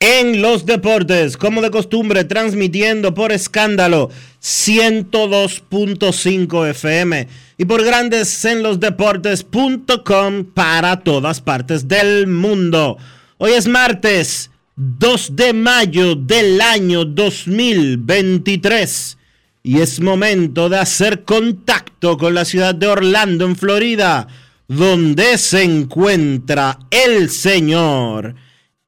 en los deportes, como de costumbre, transmitiendo por escándalo 102.5 FM y por grandes en los deportes.com para todas partes del mundo. Hoy es martes 2 de mayo del año 2023 y es momento de hacer contacto con la ciudad de Orlando, en Florida, donde se encuentra el señor.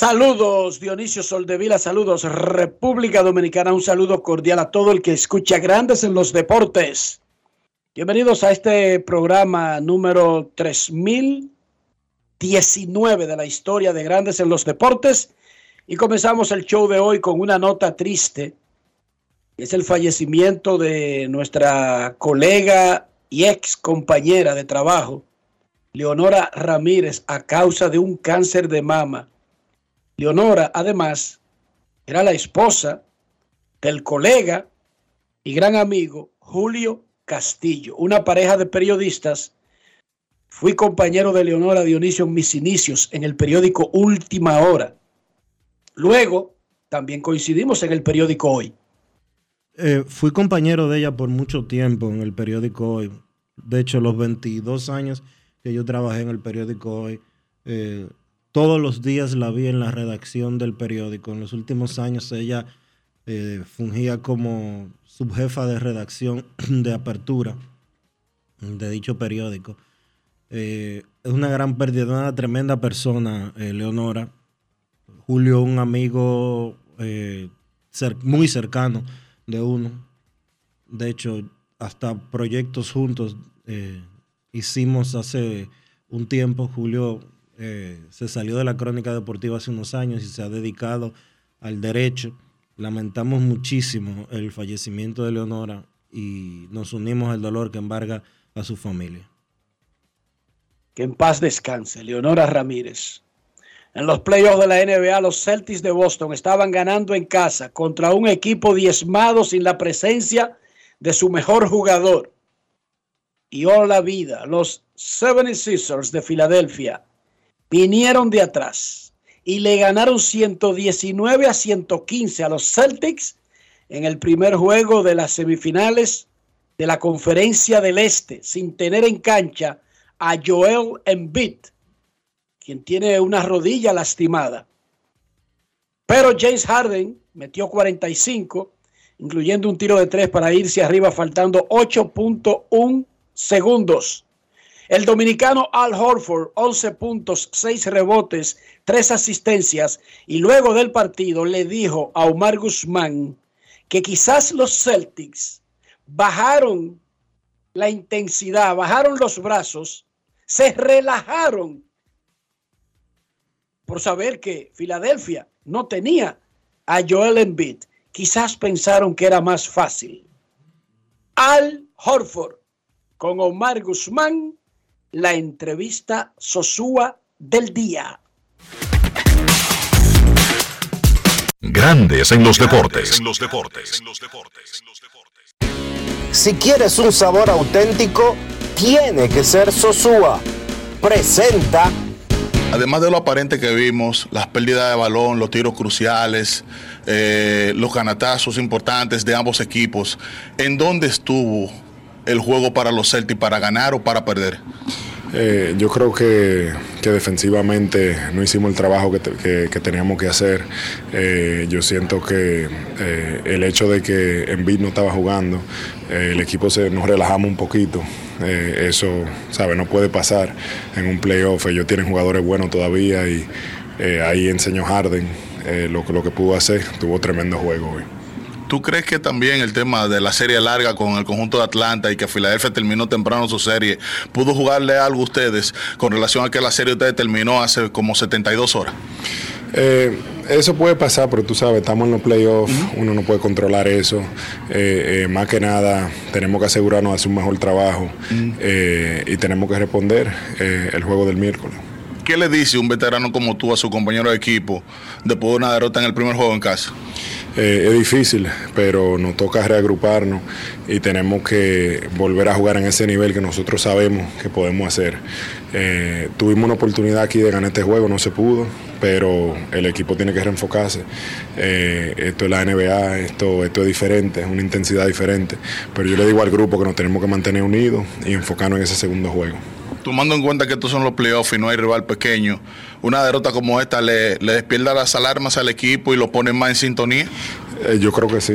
Saludos Dionisio Soldevila, saludos República Dominicana, un saludo cordial a todo el que escucha Grandes en los Deportes. Bienvenidos a este programa número 3019 de la historia de Grandes en los Deportes y comenzamos el show de hoy con una nota triste. Es el fallecimiento de nuestra colega y ex compañera de trabajo, Leonora Ramírez, a causa de un cáncer de mama Leonora, además, era la esposa del colega y gran amigo Julio Castillo, una pareja de periodistas. Fui compañero de Leonora Dionisio en mis inicios en el periódico Última Hora. Luego, también coincidimos en el periódico Hoy. Eh, fui compañero de ella por mucho tiempo en el periódico Hoy. De hecho, los 22 años que yo trabajé en el periódico Hoy, eh, todos los días la vi en la redacción del periódico. En los últimos años ella eh, fungía como subjefa de redacción de apertura de dicho periódico. Eh, es una gran pérdida, una tremenda persona, eh, Leonora. Julio, un amigo muy cercano de uno. De hecho, hasta proyectos juntos hicimos hace un tiempo. Julio eh, se salió de la crónica deportiva hace unos años y se ha dedicado al derecho. Lamentamos muchísimo el fallecimiento de Leonora y nos unimos al dolor que embarga a su familia. Que en paz descanse, Leonora Ramírez. En los playoffs de la NBA, los Celtics de Boston estaban ganando en casa contra un equipo diezmado sin la presencia de su mejor jugador. Y hola la vida, los 76ers de Filadelfia vinieron de atrás y le ganaron 119 a 115 a los Celtics en el primer juego de las semifinales de la Conferencia del Este, sin tener en cancha a Joel Embiid, quien tiene una rodilla lastimada. Pero James Harden metió 45, incluyendo un tiro de tres para irse arriba faltando 8.1 segundos. El dominicano Al Horford, 11 puntos, 6 rebotes, 3 asistencias, y luego del partido le dijo a Omar Guzmán que quizás los Celtics bajaron la intensidad, bajaron los brazos, se relajaron por saber que Filadelfia no tenía a Joel Embiid. Quizás pensaron que era más fácil. Al Horford con Omar Guzmán la entrevista Sosúa del día. Grandes en los deportes. En los deportes. Si quieres un sabor auténtico, tiene que ser Sosúa. Presenta. Además de lo aparente que vimos, las pérdidas de balón, los tiros cruciales, eh, los canatazos importantes de ambos equipos, ¿en dónde estuvo el juego para los Celtics para ganar o para perder? Eh, yo creo que, defensivamente no hicimos el trabajo que, teníamos que hacer. Eh, yo siento que eh, el hecho de que Embiid no estaba jugando, el equipo se, nos relajamos un poquito. eso, ¿sabe? No puede pasar en un playoff. Ellos tienen jugadores buenos todavía y ahí enseñó Harden lo, lo que pudo hacer. Tuvo tremendo juego hoy. ¿Tú crees que también el tema de la serie larga con el conjunto de Atlanta y que Filadelfia terminó temprano su serie, pudo jugarle algo a ustedes con relación a que la serie ustedes terminó hace como 72 horas? Eh, eso puede pasar, pero tú sabes, estamos en los playoffs, uno no puede controlar eso. Eh, eh, más que nada, tenemos que asegurarnos de hacer un mejor trabajo y tenemos que responder el juego del miércoles. ¿Qué le dice un veterano como tú a su compañero de equipo después de una derrota en el primer juego en casa? Eh, es difícil, pero nos toca reagruparnos y tenemos que volver a jugar en ese nivel que nosotros sabemos que podemos hacer. Eh, tuvimos una oportunidad aquí de ganar este juego, no se pudo, pero el equipo tiene que reenfocarse. Eh, esto es la NBA, esto, esto es diferente, es una intensidad diferente, pero yo le digo al grupo que nos tenemos que mantener unidos y enfocarnos en ese segundo juego tomando en cuenta que estos son los playoffs y no hay rival pequeño, una derrota como esta le, le despierta las alarmas al equipo y lo pone más en sintonía? Eh, yo creo que sí,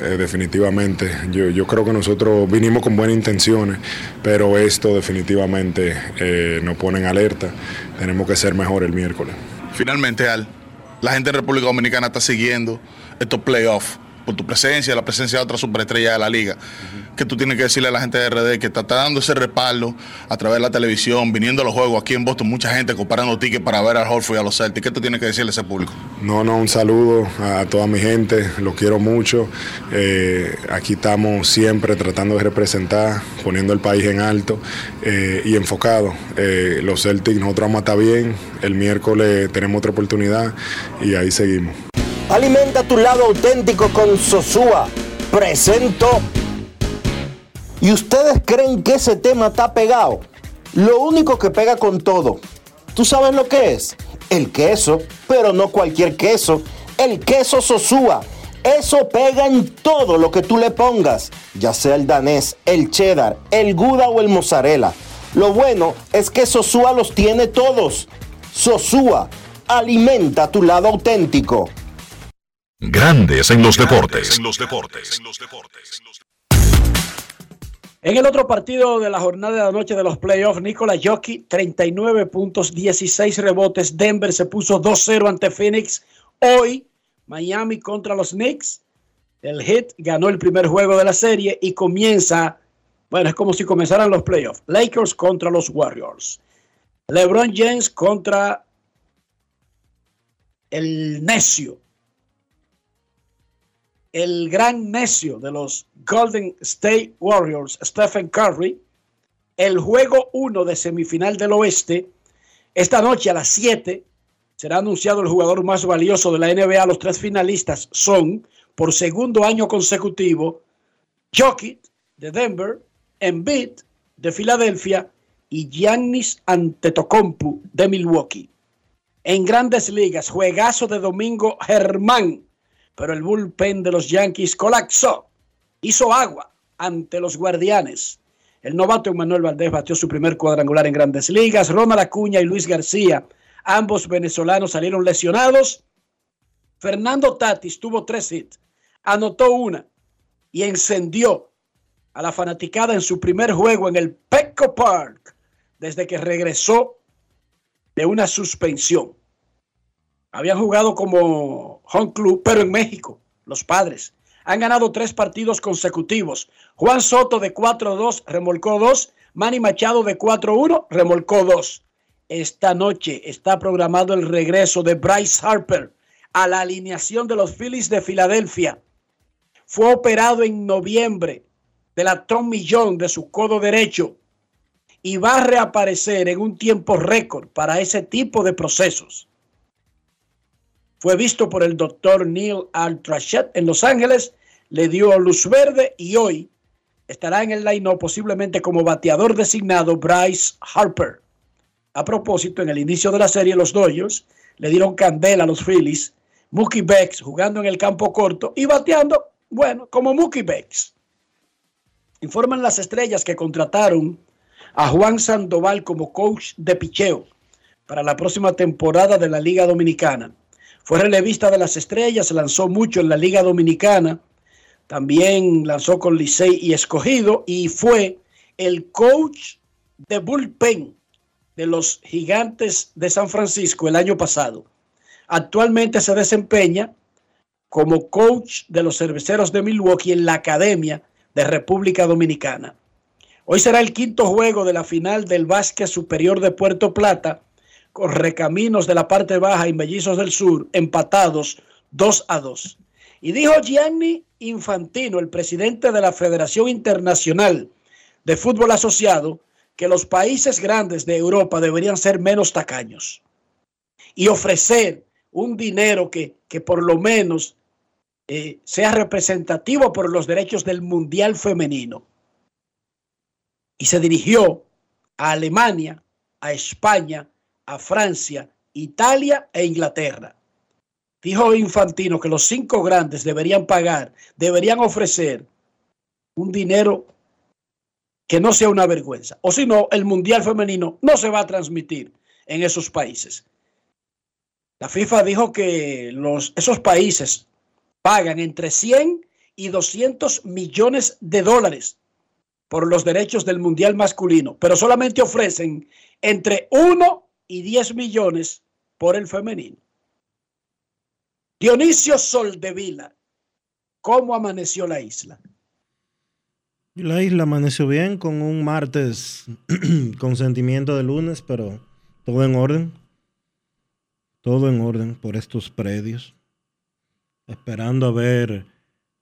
eh, definitivamente. Yo, yo, creo que nosotros vinimos con buenas intenciones, pero esto definitivamente eh, nos pone en alerta. Tenemos que ser mejor el miércoles. Finalmente, Al, la gente en República Dominicana está siguiendo estos playoffs por tu presencia, la presencia de otra superestrella de la liga, que tú tienes que decirle a la gente de RD que está, dando ese respaldo a través de la televisión, viniendo a los juegos aquí en Boston, mucha gente comparando tickets para ver al Horford y a los Celtics. ¿Qué tú tienes que decirle a ese público? No, no, un saludo a toda mi gente, los quiero mucho. Eh, aquí estamos siempre tratando de representar, poniendo el país en alto eh, y enfocado. Eh, los Celtics, nosotros vamos a bien. El miércoles tenemos otra oportunidad y ahí seguimos. Alimenta tu lado auténtico con Sosúa. Presento. ¿Y ustedes creen que ese tema está pegado? Lo único que pega con todo. ¿Tú sabes lo que es? El queso, pero no cualquier queso. El queso Sosúa. Eso pega en todo lo que tú le pongas, ya sea el danés, el cheddar, el gouda o el mozzarella. Lo bueno es que Sosúa los tiene todos. Sosúa, alimenta tu lado auténtico. Grandes en los deportes. En los deportes. En el otro partido de la jornada de la noche de los playoffs, Nikola Jockey, 39 puntos, 16 rebotes. Denver se puso 2-0 ante Phoenix. Hoy, Miami contra los Knicks. El Hit ganó el primer juego de la serie y comienza, bueno, es como si comenzaran los playoffs. Lakers contra los Warriors. LeBron James contra el necio el gran necio de los Golden State Warriors, Stephen Curry, el juego 1 de semifinal del oeste. Esta noche a las 7 será anunciado el jugador más valioso de la NBA. Los tres finalistas son, por segundo año consecutivo, Jokic de Denver, Embiid de Filadelfia y Giannis Antetokounmpo de Milwaukee. En grandes ligas, juegazo de domingo Germán pero el bullpen de los Yankees colapsó, hizo agua ante los guardianes. El novato Manuel Valdés batió su primer cuadrangular en grandes ligas. Ronald Acuña y Luis García, ambos venezolanos, salieron lesionados. Fernando Tatis tuvo tres hits, anotó una y encendió a la fanaticada en su primer juego en el Petco Park desde que regresó de una suspensión. Habían jugado como home club, pero en México, los padres. Han ganado tres partidos consecutivos. Juan Soto de 4-2 remolcó 2. Manny Machado de 4-1 remolcó 2. Esta noche está programado el regreso de Bryce Harper a la alineación de los Phillies de Filadelfia. Fue operado en noviembre de la John de su codo derecho y va a reaparecer en un tiempo récord para ese tipo de procesos. Fue visto por el doctor Neil Altrachet en Los Ángeles, le dio luz verde y hoy estará en el line posiblemente como bateador designado Bryce Harper. A propósito, en el inicio de la serie, los Dodgers le dieron candela a los Phillies. Mookie Becks jugando en el campo corto y bateando, bueno, como Mookie Becks. Informan las estrellas que contrataron a Juan Sandoval como coach de picheo para la próxima temporada de la Liga Dominicana. Fue relevista de las estrellas, lanzó mucho en la Liga Dominicana, también lanzó con Licey y Escogido y fue el coach de bullpen de los gigantes de San Francisco el año pasado. Actualmente se desempeña como coach de los cerveceros de Milwaukee en la Academia de República Dominicana. Hoy será el quinto juego de la final del básquet superior de Puerto Plata, con recaminos de la parte baja y mellizos del sur empatados 2 a 2. Y dijo Gianni Infantino, el presidente de la Federación Internacional de Fútbol Asociado, que los países grandes de Europa deberían ser menos tacaños y ofrecer un dinero que, que por lo menos eh, sea representativo por los derechos del Mundial Femenino. Y se dirigió a Alemania, a España, a Francia, Italia e Inglaterra. Dijo Infantino que los cinco grandes deberían pagar, deberían ofrecer un dinero que no sea una vergüenza. O si no, el Mundial Femenino no se va a transmitir en esos países. La FIFA dijo que los, esos países pagan entre 100 y 200 millones de dólares por los derechos del Mundial masculino, pero solamente ofrecen entre 1 y 10 millones por el femenino. Dionisio Soldevila, ¿cómo amaneció la isla? La isla amaneció bien con un martes con sentimiento de lunes, pero todo en orden. Todo en orden por estos predios. Esperando a ver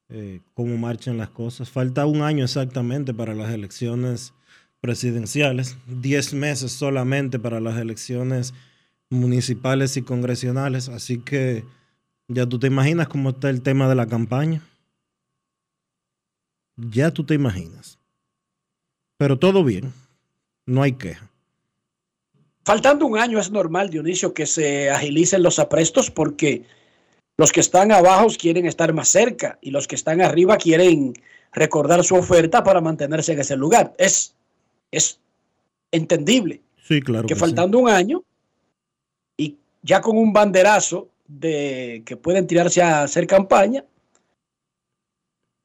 eh, cómo marchan las cosas. Falta un año exactamente para las elecciones presidenciales, diez meses solamente para las elecciones municipales y congresionales. Así que ya tú te imaginas cómo está el tema de la campaña. Ya tú te imaginas. Pero todo bien. No hay queja. Faltando un año es normal, Dionisio, que se agilicen los aprestos porque los que están abajo quieren estar más cerca y los que están arriba quieren recordar su oferta para mantenerse en ese lugar. Es, es entendible. Sí, claro. Que, faltando un año y ya con un banderazo de que pueden tirarse a hacer campaña,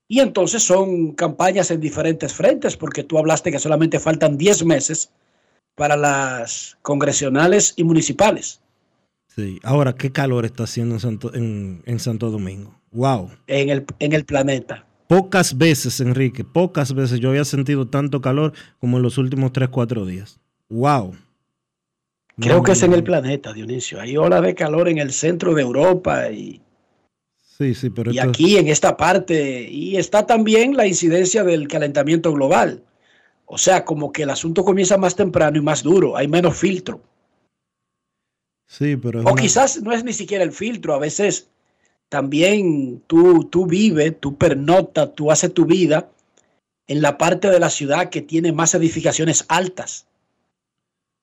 y entonces son campañas en diferentes frentes, porque tú hablaste que solamente faltan 10 meses para las congresionales y municipales. Sí, ahora, ¿qué calor está haciendo en Santo, en, Santo Domingo? ¡Wow! En el, en el planeta. Pocas veces, Enrique, pocas veces yo había sentido tanto calor como en los últimos 3, 4 días. ¡Wow! Creo que es en el planeta, Dionisio. Hay olas de calor en el centro de Europa y Sí, sí, pero y aquí en esta parte, y está también la incidencia del calentamiento global. O sea, como que el asunto comienza más temprano y más duro, hay menos filtro. Sí, pero... O quizás no es ni siquiera el filtro, a veces también tú, tú vives, tú pernotas, tú haces tu vida en la parte de la ciudad que tiene más edificaciones altas.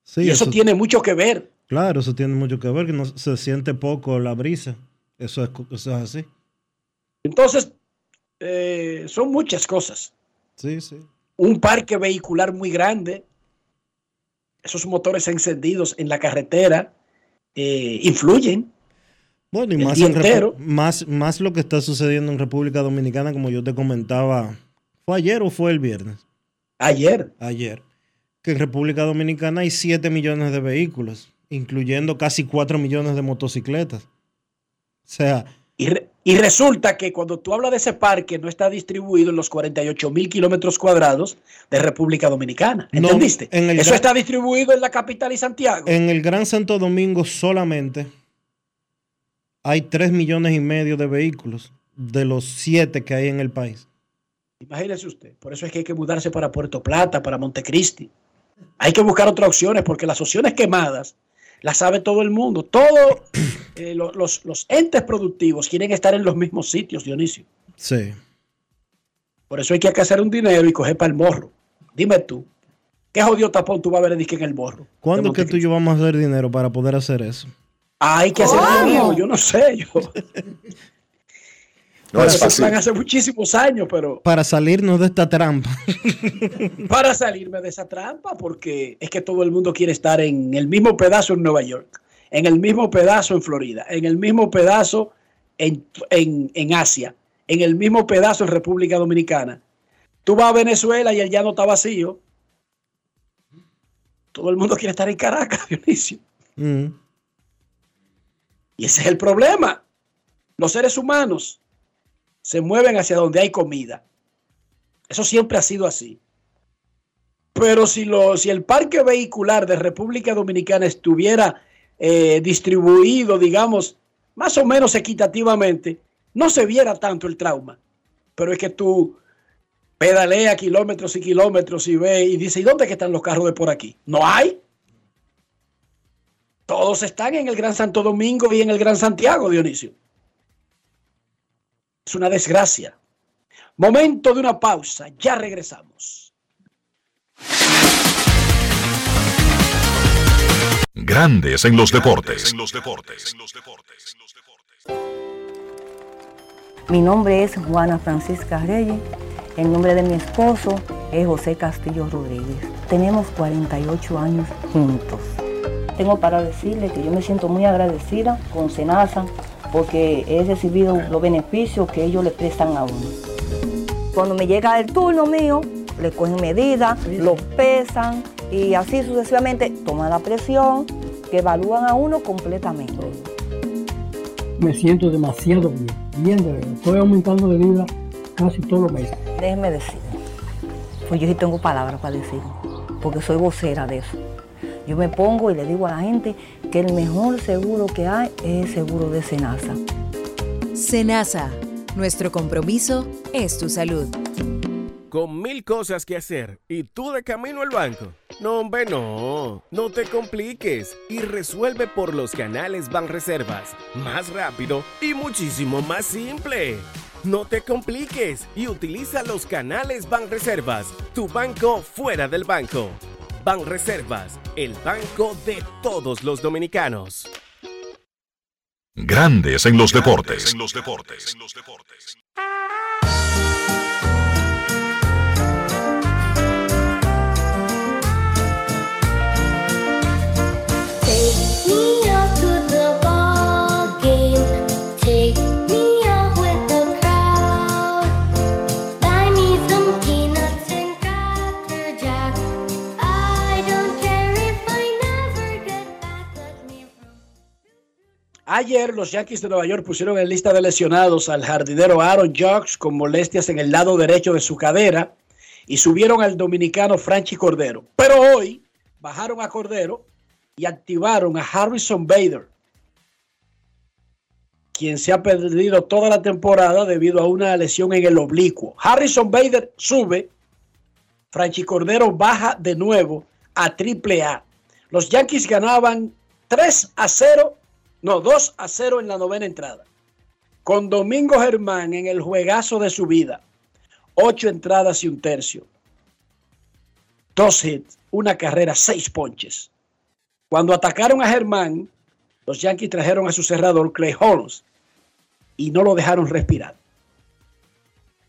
Sí, y eso, tiene mucho que ver. Claro, eso tiene mucho que ver, que no se siente poco la brisa. Eso es, así. Entonces, eh, son muchas cosas. Sí, sí. Un parque vehicular muy grande, esos motores encendidos en la carretera eh, influyen. Bueno, y más, más, más lo que está sucediendo en República Dominicana, como yo te comentaba, ¿fue ayer o fue el viernes? Ayer. Ayer. que en República Dominicana hay 7 millones de vehículos, incluyendo casi 4 millones de motocicletas. O sea... Y, re- y resulta que cuando tú hablas de ese parque, no está distribuido en los 48 mil kilómetros cuadrados de República Dominicana. No, ¿Entendiste? en el Eso gran- está distribuido en la capital y Santiago. En el Gran Santo Domingo solamente hay 3 millones y medio de vehículos de los 7 que hay en el país. Imagínese usted. Por eso es que hay que mudarse para Puerto Plata, para Montecristi. Hay que buscar otras opciones porque las opciones quemadas las sabe todo el mundo. Todos eh, lo- los, los entes productivos quieren estar en los mismos sitios, Dionisio. Sí. Por eso hay que hacer un dinero y coger para el morro. Dime tú, ¿qué jodido tapón tú vas a ver en el morro? ¿Cuándo que tú y yo vamos a hacer dinero para poder hacer eso? Hay que hacer dinero, yo no sé. Yo, No es fácil. hace muchísimos años, pero Para salirnos de esta trampa. para salirme de esa trampa, porque es que todo el mundo quiere estar en el mismo pedazo en Nueva York, en el mismo pedazo en Florida, en el mismo pedazo en, en, en Asia, en el mismo pedazo en República Dominicana. Tú vas a Venezuela y el llano está vacío. Todo el mundo quiere estar en Caracas, Dionisio. Mm. Y ese es el problema. Los seres humanos se mueven hacia donde hay comida. Eso siempre ha sido así. Pero si, lo, si el parque vehicular de República Dominicana estuviera eh, distribuido, digamos, más o menos equitativamente, no se viera tanto el trauma. Pero es que tú pedalea kilómetros y kilómetros y ve y dice, ¿y dónde están los carros de por aquí? No hay. Todos están en el Gran Santo Domingo y en el Gran Santiago, Dionisio. Es una desgracia. Momento de una pausa, ya regresamos. Grandes en los deportes. Mi nombre es Juana Francisca Reyes. El nombre de mi esposo es José Castillo Rodríguez. Tenemos 48 años juntos. Tengo para decirle que yo me siento muy agradecida con Senasa porque he recibido los beneficios que ellos le prestan a uno. Cuando me llega el turno mío, le cogen medidas, lo pesan y así sucesivamente toman la presión, que evalúan a uno completamente. me siento demasiado bien, bien de verdad. Estoy aumentando de vida casi todos los meses. Déjeme decir, pues yo sí tengo palabras para decir, porque soy vocera de eso. Yo me pongo y le digo a la gente que el mejor seguro que hay es el seguro de Senasa. Senasa, nuestro compromiso es tu salud. Con mil cosas que hacer y tú de camino al banco. No, hombre, no. No te compliques y resuelve por los canales Banreservas. Más rápido y muchísimo más simple. No te compliques y utiliza los canales Banreservas, tu banco fuera del banco. Banreservas, el banco de todos los dominicanos. Grandes en los deportes. Take Ayer los Yankees de Nueva York pusieron en lista de lesionados al jardinero Aaron Judge con molestias en el lado derecho de su cadera y subieron al dominicano Franchi Cordero. Pero hoy bajaron a Cordero y activaron a Harrison Bader, quien se ha perdido toda la temporada debido a una lesión en el oblicuo. Harrison Bader sube, Franchi Cordero baja de nuevo a Triple A. Los Yankees ganaban 3 a 0, no, 2 a 0 en la novena entrada. Con Domingo Germán en el juegazo de su vida. Ocho entradas y un tercio. Dos hits, una carrera, seis ponches. Cuando atacaron a Germán, los Yankees trajeron a su cerrador Clay Holmes y no lo dejaron respirar.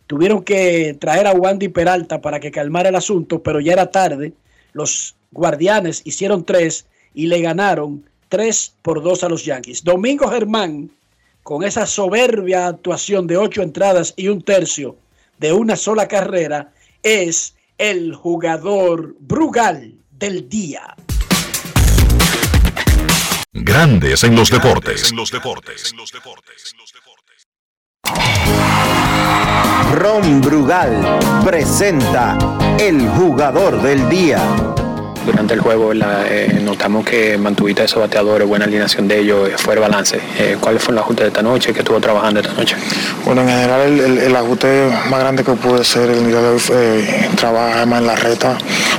Tuvieron que traer a Wandy Peralta para que calmara el asunto, pero ya era tarde. Los guardianes hicieron tres y le ganaron tres por dos a los Yankees. Domingo Germán, con esa soberbia actuación de ocho entradas y un tercio de una sola carrera, es el jugador Brugal del día. Grandes en los deportes. En los deportes. Ron Brugal presenta el jugador del día. Durante el juego. Eh, notamos que mantuviste esos bateadores, buena alineación de ellos, eh, fue el balance. Eh, ¿Cuál fue el ajuste de esta noche? ¿Qué estuvo trabajando esta noche? Bueno, en general el, ajuste más grande que pude hacer el día de hoy fue trabajar más en la reta,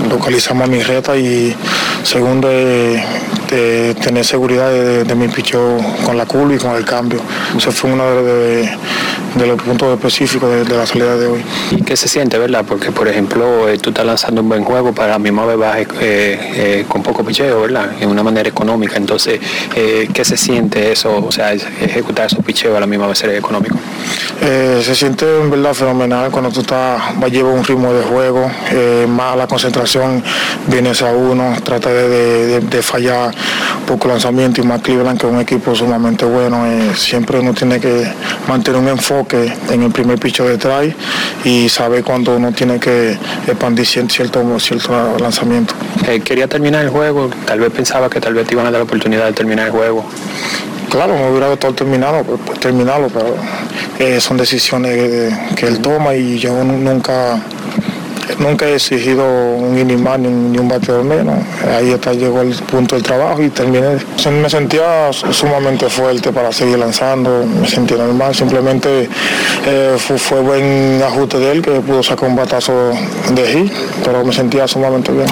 localizamos mi reta y segundo eh, de tener seguridad de, de mi picheo con la curva y con el cambio. Ese fue uno de, de- los puntos específicos de, de la salida de hoy. ¿Y qué se siente, verdad? Porque, por ejemplo, eh, tú estás lanzando un buen juego, para la misma vez vas eh, eh, con poco picheo, ¿verdad? En una manera económica. Entonces, eh, ¿qué se siente eso? O sea, ejecutar esos picheos a la misma vez ser económico. Eh, se siente en verdad fenomenal cuando tú estás, va- llevas un ritmo de juego, más la concentración vienes a uno, trata de, de- de- de fallar poco lanzamiento y más Cleveland que es un equipo sumamente bueno. siempre uno tiene que mantener un enfoque en el primer picho de try y saber cuando uno tiene que expandir cier- cierto, cierto lanzamiento. Eh, quería terminar el juego, tal vez pensaba que tal vez te iban a dar la oportunidad de terminar el juego. Claro, me hubiera gustado terminarlo, pues, pues, terminarlo pero eh, son decisiones que, que él toma y yo nu- nunca, nunca he exigido un inning más ni, un bateador menos. Ahí hasta llegó el punto del trabajo y terminé. Me sentía sumamente fuerte para seguir lanzando, me sentía normal, simplemente eh, fue, fue buen ajuste de él que pudo sacar un batazo de hit, pero me sentía sumamente bien.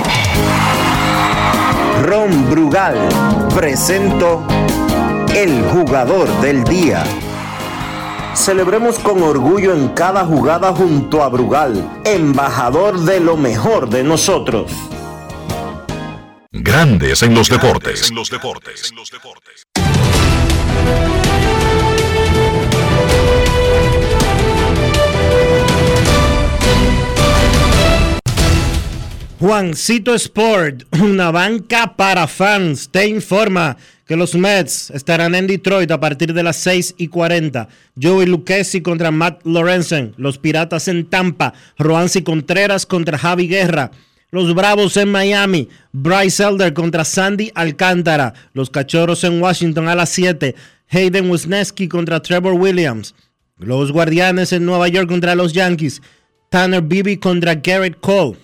Ron Brugal presento el jugador del día. Celebremos con orgullo en cada jugada junto a Brugal, embajador de lo mejor de nosotros. Grandes en los deportes. En los deportes. Juancito Sport, una banca para fans, te informa que los Mets estarán en Detroit a partir de las 6 y 40. Joey Lucchesi contra Matt Lorenzen. Los Piratas en Tampa. Roansi Contreras contra Javi Guerra. Los Bravos en Miami. Bryce Elder contra Sandy Alcántara. Los Cachorros en Washington a las 7. Hayden Wisniewski contra Trevor Williams. Los Guardianes en Nueva York contra los Yankees. Tanner Bibby contra Garrett Cole.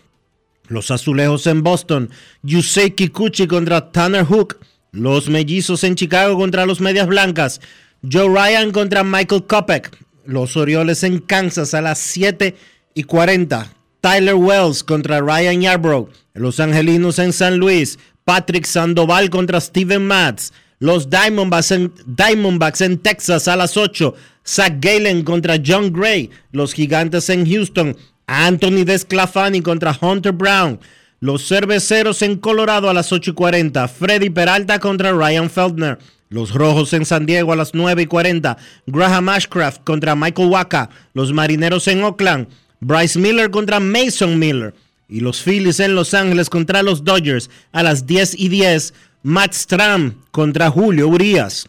Los Azulejos en Boston. Yusei Kikuchi contra Tanner Hook. Los Mellizos en Chicago contra los Medias Blancas. Joe Ryan contra Michael Kopech. Los Orioles en Kansas a las 7 y 40. Tyler Wells contra Ryan Yarbrough. Los Angelinos en San Luis. Patrick Sandoval contra Steven Matz. Los Diamondbacks en, Diamondbacks en Texas a las 8. Zach Galen contra John Gray. Los Gigantes en Houston. Anthony Desclafani contra Hunter Brown. Los Cerveceros en Colorado a las 8 y 40. Freddy Peralta contra Ryan Feldner. Los Rojos en San Diego a las 9 y 40. Graham Ashcraft contra Michael Waka. Los Marineros en Oakland. Bryce Miller contra Mason Miller. Y los Phillies en Los Ángeles contra los Dodgers a las 10 y 10. Matt Stram contra Julio Urias.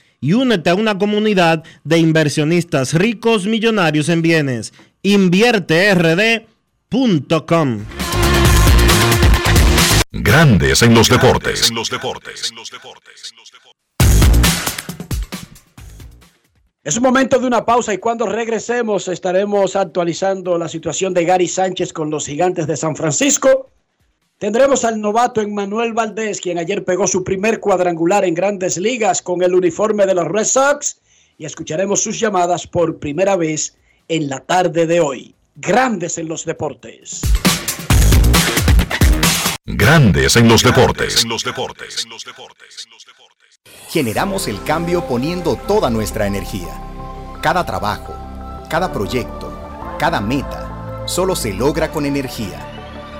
y únete a una comunidad de inversionistas ricos millonarios en bienes. InvierteRD.com. Grandes en los deportes. En los deportes. Es un momento de una pausa y cuando regresemos estaremos actualizando la situación de Gary Sánchez con los gigantes de San Francisco. Tendremos al novato Emmanuel Valdés, quien ayer pegó su primer cuadrangular en grandes ligas con el uniforme de los Red Sox y escucharemos sus llamadas por primera vez en la tarde de hoy. Grandes en los deportes. Grandes en los deportes. Generamos el cambio poniendo toda nuestra energía. Cada trabajo, cada proyecto, cada meta, solo se logra con energía.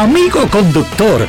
Amigo conductor,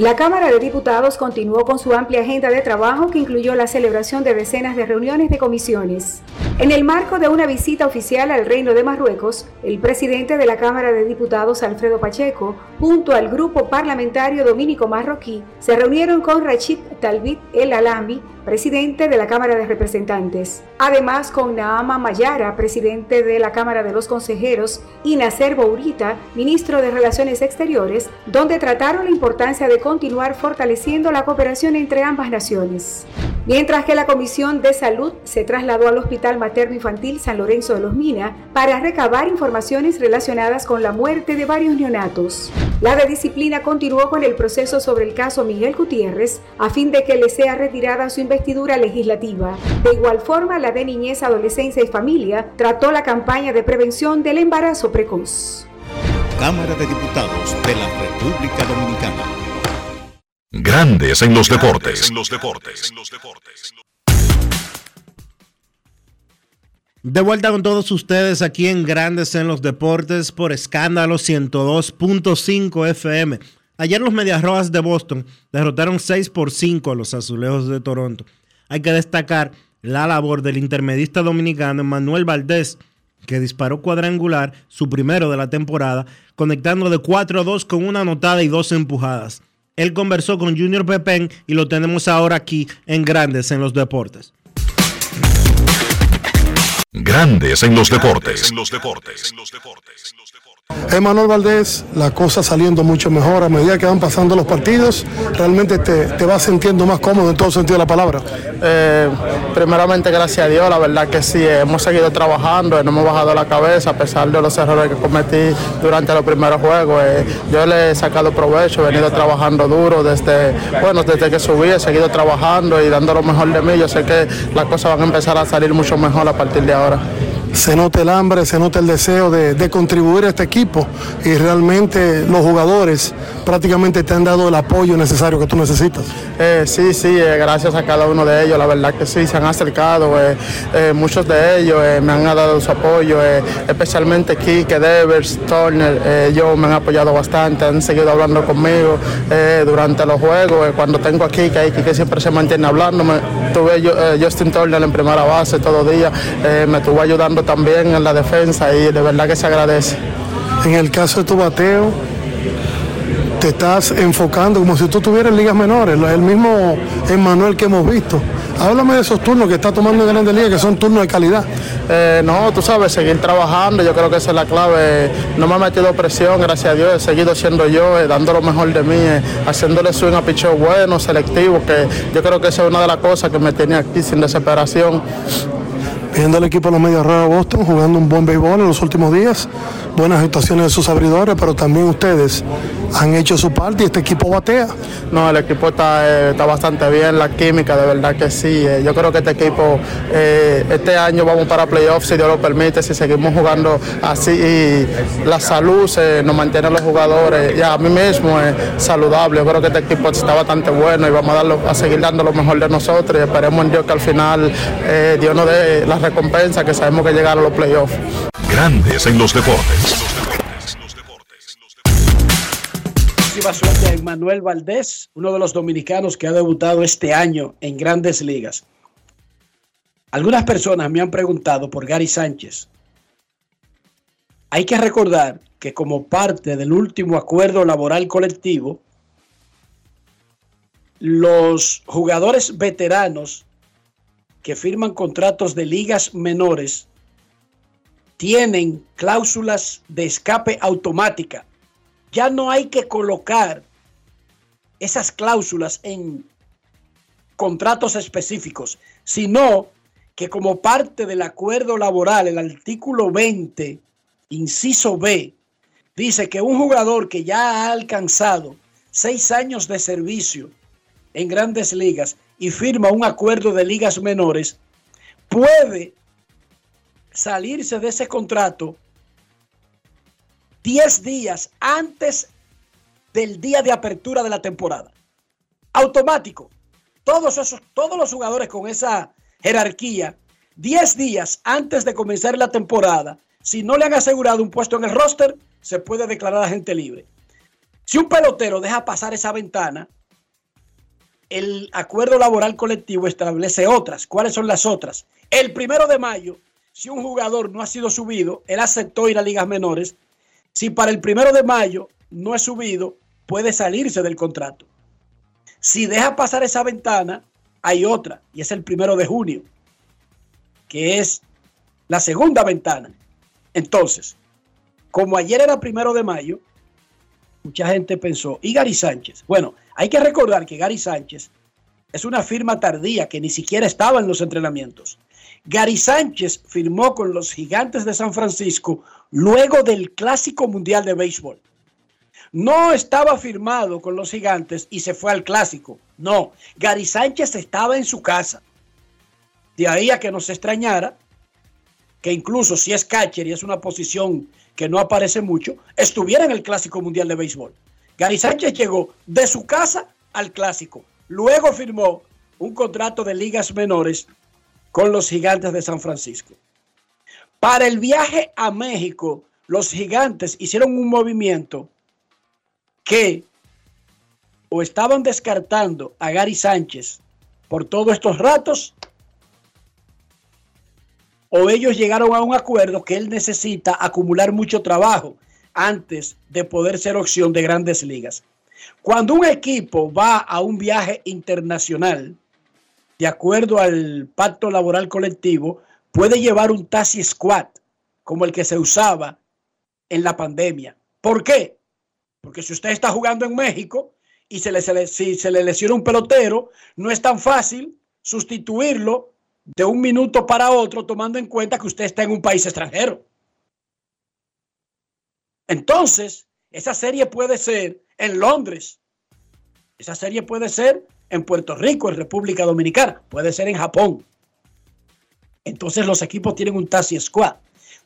La Cámara de Diputados continuó con su amplia agenda de trabajo que incluyó la celebración de decenas de reuniones de comisiones. En el marco de una visita oficial al Reino de Marruecos, el presidente de la Cámara de Diputados, Alfredo Pacheco, junto al grupo parlamentario dominico marroquí, se reunieron con Rachid Talbit El Alami, presidente de la Cámara de Representantes. Además, con Naama Mayara, presidente de la Cámara de los Consejeros, y Nacer Bourita, ministro de Relaciones Exteriores, donde trataron la importancia de continuar fortaleciendo la cooperación entre ambas naciones. Mientras que la Comisión de Salud se trasladó al Hospital Materno Infantil San Lorenzo de los Mina para recabar informaciones relacionadas con la muerte de varios neonatos. La de disciplina continuó con el proceso sobre el caso Miguel Gutiérrez a fin de que le sea retirada su investidura legislativa. De igual forma, la de Niñez, Adolescencia y Familia trató la campaña de prevención del embarazo precoz. Cámara de Diputados de la República Dominicana. Grandes en los deportes. De vuelta con todos ustedes aquí en Grandes en los Deportes por escándalo 102.5 FM. Ayer los Medias Rojas de Boston derrotaron 6 por 5 a los Azulejos de Toronto. Hay que destacar la labor del intermedista dominicano Manuel Valdés, que disparó cuadrangular, su primero de la temporada, conectando de 4 a 2 con una anotada y dos empujadas. Él conversó con Junior Pepén y lo tenemos ahora aquí en Grandes en los Deportes. Grandes en los deportes. Emanuel Valdés, la cosa saliendo mucho mejor a medida que van pasando los partidos, realmente te, te vas sintiendo más cómodo en todo sentido de la palabra. Eh, primeramente, gracias a Dios, la verdad que sí, hemos seguido trabajando, no hemos bajado la cabeza a pesar de los errores que cometí durante los primeros juegos. eh, yo le he sacado provecho, he venido trabajando duro desde, bueno, desde que subí, he seguido trabajando y dando lo mejor de mí. Yo sé que las cosas van a empezar a salir mucho mejor a partir de ahora. Se nota el hambre, se nota el deseo de, de contribuir a este equipo y realmente los jugadores prácticamente te han dado el apoyo necesario que tú necesitas. Eh, sí, sí, eh, gracias a cada uno de ellos, la verdad que sí, se han acercado, eh, muchos de ellos me han dado su apoyo, especialmente Kike, Devers, Turner, ellos me han apoyado bastante, han seguido hablando conmigo durante los juegos, cuando tengo ahí Kike siempre se mantiene hablando, tuve yo, Justin Turner en primera base todo día, me estuvo ayudando también en la defensa y de verdad que se agradece. En el caso de tu bateo, te estás enfocando como si tú estuvieras en ligas menores, el mismo Emmanuel que hemos visto. Háblame de esos turnos que está tomando en Grandes Ligas, que son turnos de calidad. Eh, no, tú sabes, seguir trabajando, yo creo que esa es la clave. No me ha metido presión, gracias a Dios, he seguido siendo yo, eh, dando lo mejor de mí, eh, haciéndole swing a picheo bueno, selectivo, que yo creo que esa es una de las cosas que me tenía aquí sin desesperación. Viendo al equipo de los Medias Rojas de Boston jugando un buen béisbol en los últimos días, buenas actuaciones de sus abridores, pero también ustedes han hecho su parte y este equipo batea. No, el equipo está, eh, está bastante bien, la química, de verdad que sí. Eh, yo creo que este equipo, eh, este año vamos para playoffs, si Dios lo permite, si seguimos jugando así y la salud se nos mantiene a los jugadores. Y a mí mismo es saludable. Yo creo que este equipo está bastante bueno y vamos a, darlo, a seguir dando lo mejor de nosotros y esperemos en Dios que al final eh, Dios nos dé la recompensa que sabemos que llegar a los playoffs. Grandes en los deportes. Muchísima suerte a Valdés, uno de los dominicanos que ha debutado este año en grandes ligas. Algunas personas me han preguntado por Gary Sánchez. Hay que recordar que como parte del último acuerdo laboral colectivo, los jugadores veteranos que firman contratos de ligas menores tienen cláusulas de escape automática ya no hay que colocar esas cláusulas en contratos específicos, sino que como parte del acuerdo laboral, el artículo 20, inciso B, dice que un jugador que ya ha alcanzado seis años de servicio en grandes ligas y firma un acuerdo de ligas menores, puede salirse de ese contrato 10 días antes del día de apertura de la temporada. Automático. Todos, esos, todos los jugadores con esa jerarquía, 10 días antes de comenzar la temporada, si no le han asegurado un puesto en el roster, se puede declarar agente libre. Si un pelotero deja pasar esa ventana, el acuerdo laboral colectivo establece otras. ¿Cuáles son las otras? El primero de mayo, si un jugador no ha sido subido, él aceptó ir a ligas menores, si para el primero de mayo no es subido, puede salirse del contrato. Si deja pasar esa ventana, hay otra, y es el primero de junio, que es la segunda ventana. Entonces, como ayer era primero de mayo, mucha gente pensó, ¿y Gary Sánchez? Bueno, hay que recordar que Gary Sánchez es una firma tardía que ni siquiera estaba en los entrenamientos. Gary Sánchez firmó con los gigantes de San Francisco luego del Clásico Mundial de Béisbol. No estaba firmado con los gigantes y se fue al Clásico. No, Gary Sánchez estaba en su casa. De ahí a que nos extrañara que incluso si es catcher y es una posición que no aparece mucho, estuviera en el Clásico Mundial de Béisbol. Gary Sánchez llegó de su casa al Clásico. Luego firmó un contrato de ligas menores con los gigantes de San Francisco. Para el viaje a México, los gigantes hicieron un movimiento que o estaban descartando a Gary Sánchez por todos estos ratos, o ellos llegaron a un acuerdo que él necesita acumular mucho trabajo antes de poder ser opción de grandes ligas. Cuando un equipo va a un viaje internacional, de acuerdo al pacto laboral colectivo, puede llevar un taxi squad, como el que se usaba en la pandemia. ¿Por qué? Porque si usted está jugando en México y se le, se le- si se le lesiona un pelotero, no es tan fácil sustituirlo de un minuto para otro, tomando en cuenta que usted está en un país extranjero. Entonces, esa serie puede ser en Londres, esa serie puede ser en Puerto Rico, en República Dominicana, puede ser en Japón. Entonces los equipos tienen un taxi squad.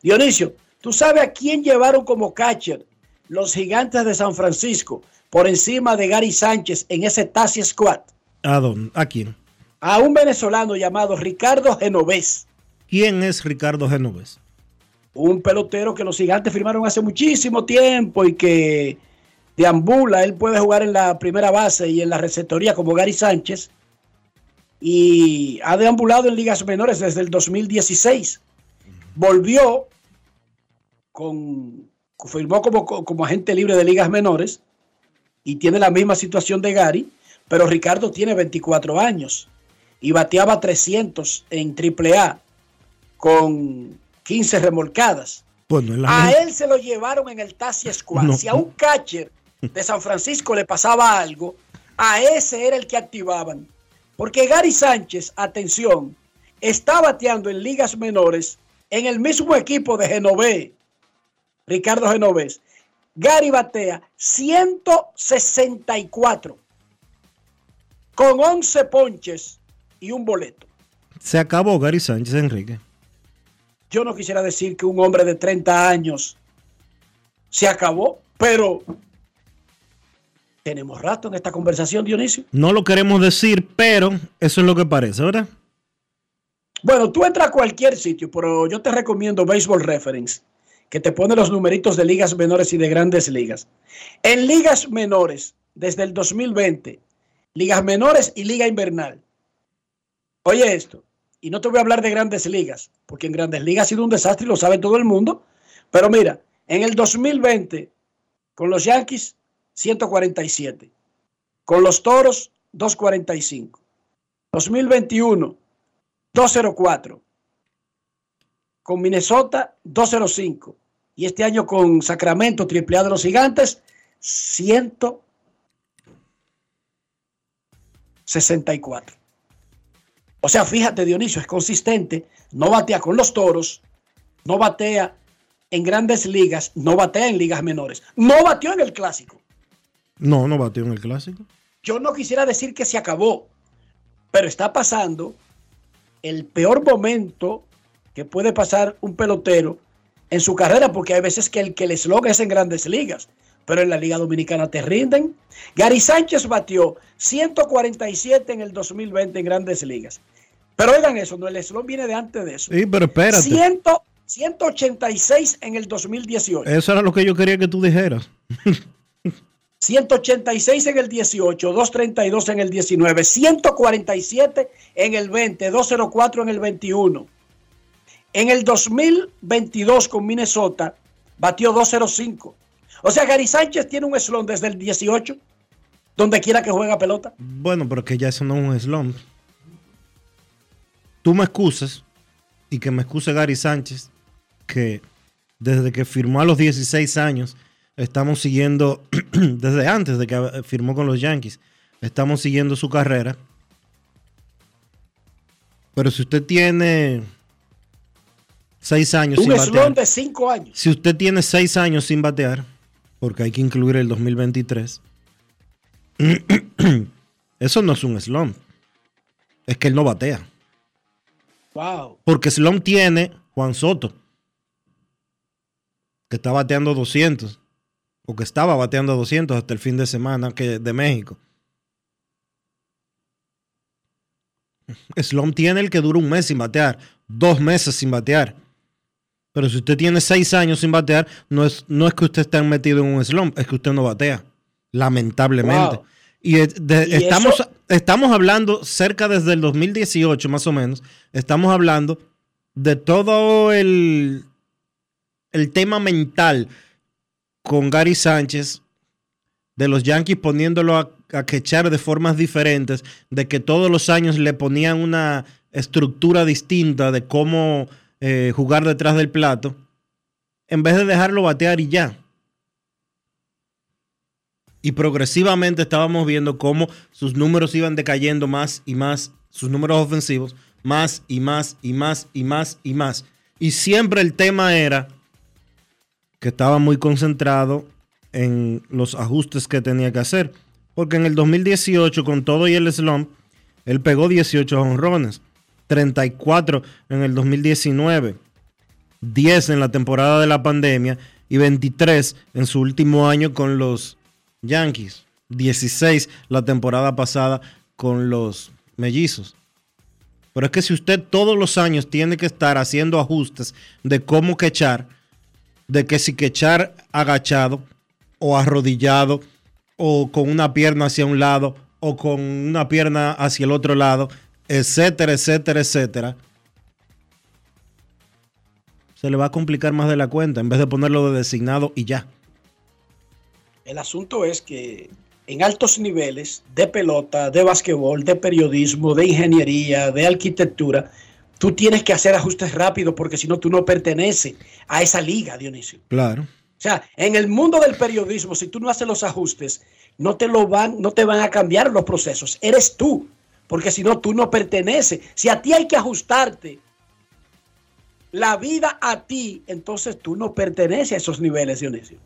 Dionisio, ¿tú sabes a quién llevaron como catcher los gigantes de San Francisco por encima de Gary Sánchez en ese taxi squad? ¿A dónde? ¿A quién? A un venezolano llamado Ricardo Genovés, ¿Quién es Ricardo Genovés? un pelotero que los gigantes firmaron hace muchísimo tiempo y que deambula. Él puede jugar en la primera base y en la receptoría como Gary Sánchez. Y ha deambulado en ligas menores desde el 2016. volvió con, firmó como, como agente libre de ligas menores y tiene la misma situación de Gary, pero Ricardo tiene 24 años y bateaba 300 en AAA con 15 remolcadas. Pues A misma. él se lo llevaron en el Taxi Squad. No. Si a un catcher de San Francisco le pasaba algo, a ese era el que activaban. Porque Gary Sánchez, atención, está bateando en ligas menores en el mismo equipo de Genové, Ricardo Genovés. Gary batea 164 con 11 ponches y un boleto. Se acabó Gary Sánchez, Enrique. Yo no quisiera decir que un hombre de 30 años se acabó, pero tenemos rato en esta conversación, Dionisio. No lo queremos decir, pero eso es lo que parece, ¿verdad? Bueno, tú entras a cualquier sitio, pero yo te recomiendo Baseball Reference, que te pone los numeritos de ligas menores y de grandes ligas. En ligas menores, desde el 2020, ligas menores y liga invernal. Oye esto, y no te voy a hablar de grandes ligas, porque en grandes ligas ha sido un desastre y lo sabe todo el mundo. Pero mira, en el 2020, con los Yankees, 147. Con los Toros, 245. 2021, 204. Con Minnesota, 205. Y este año con Sacramento, triple A de los Gigantes, 164. O sea, fíjate, Dionisio, es consistente. No batea con los toros, no batea en grandes ligas, no batea en ligas menores. No batió en el clásico. No, no batió en el clásico. Yo no quisiera decir que se acabó, pero está pasando el peor momento que puede pasar un pelotero en su carrera, porque hay veces que el que les logra es en grandes ligas, pero en la Liga Dominicana te rinden. Gary Sánchez batió 147 en el 2020 en grandes ligas. Pero oigan eso, no, el slot viene de antes de eso. Sí, pero espérate. 100 186 en el 2018. Eso era lo que yo quería que tú dijeras. 186 en el 18, 232 en el 19, 147 en el 20, 204 en el 21. En el 2022 con Minnesota batió 205. O sea, Gary Sánchez tiene un slump desde el 18, donde quiera que juega pelota. Bueno, pero que ya eso no es un slump. Tú me excusas y que me excuse Gary Sánchez, que desde que firmó a los 16 años, estamos siguiendo, desde antes de que firmó con los Yankees, estamos siguiendo su carrera. Pero si usted tiene 6 años Un sin batear, de 5 años. si usted tiene 6 años sin batear, porque hay que incluir el 2023, eso no es un slump. Es que él no batea. Wow. Porque slump tiene Juan Soto, que está bateando 200, o que estaba bateando 200 hasta el fin de semana que, de México. Slump tiene el que dura un mes sin batear, dos meses sin batear. Pero si usted tiene seis años sin batear, no es, no es que usted esté metido en un slump, es que usted no batea. Lamentablemente. Wow. Y, de- ¿Y estamos, eso? estamos hablando cerca desde el 2018, más o menos. Estamos hablando de todo el, el tema mental con Gary Sánchez, de los Yankees poniéndolo a, quechar de formas diferentes, de que todos los años le ponían una estructura distinta de cómo eh, jugar detrás del plato, en vez de dejarlo batear y ya. Y progresivamente estábamos viendo cómo sus números iban decayendo más y más, sus números ofensivos, más y más y más y más y más. Y siempre el tema era que estaba muy concentrado en los ajustes que tenía que hacer. Porque en el 2018, con todo y el slump, él pegó 18 honrones, 34 en el 2019, 10 en la temporada de la pandemia y 23 en su último año con los Yankees, 16 la temporada pasada con los Mellizos. Pero es que si usted todos los años tiene que estar haciendo ajustes de cómo quechar, de que si quechar agachado o arrodillado o con una pierna hacia un lado o con una pierna hacia el otro lado, etcétera, etcétera, etcétera. se le va a complicar más de la cuenta en vez de ponerlo de designado y ya. El asunto es que en altos niveles de pelota, de basquetbol, de periodismo, de ingeniería, de arquitectura, tú tienes que hacer ajustes rápidos porque si no tú no perteneces a esa liga, Dionisio. Claro. O sea, en el mundo del periodismo, si tú no haces los ajustes, no te lo van, no te van a cambiar los procesos. Eres tú, porque si no tú no perteneces. Si a ti hay que ajustarte la vida a ti, entonces tú no perteneces a esos niveles, Dionisio.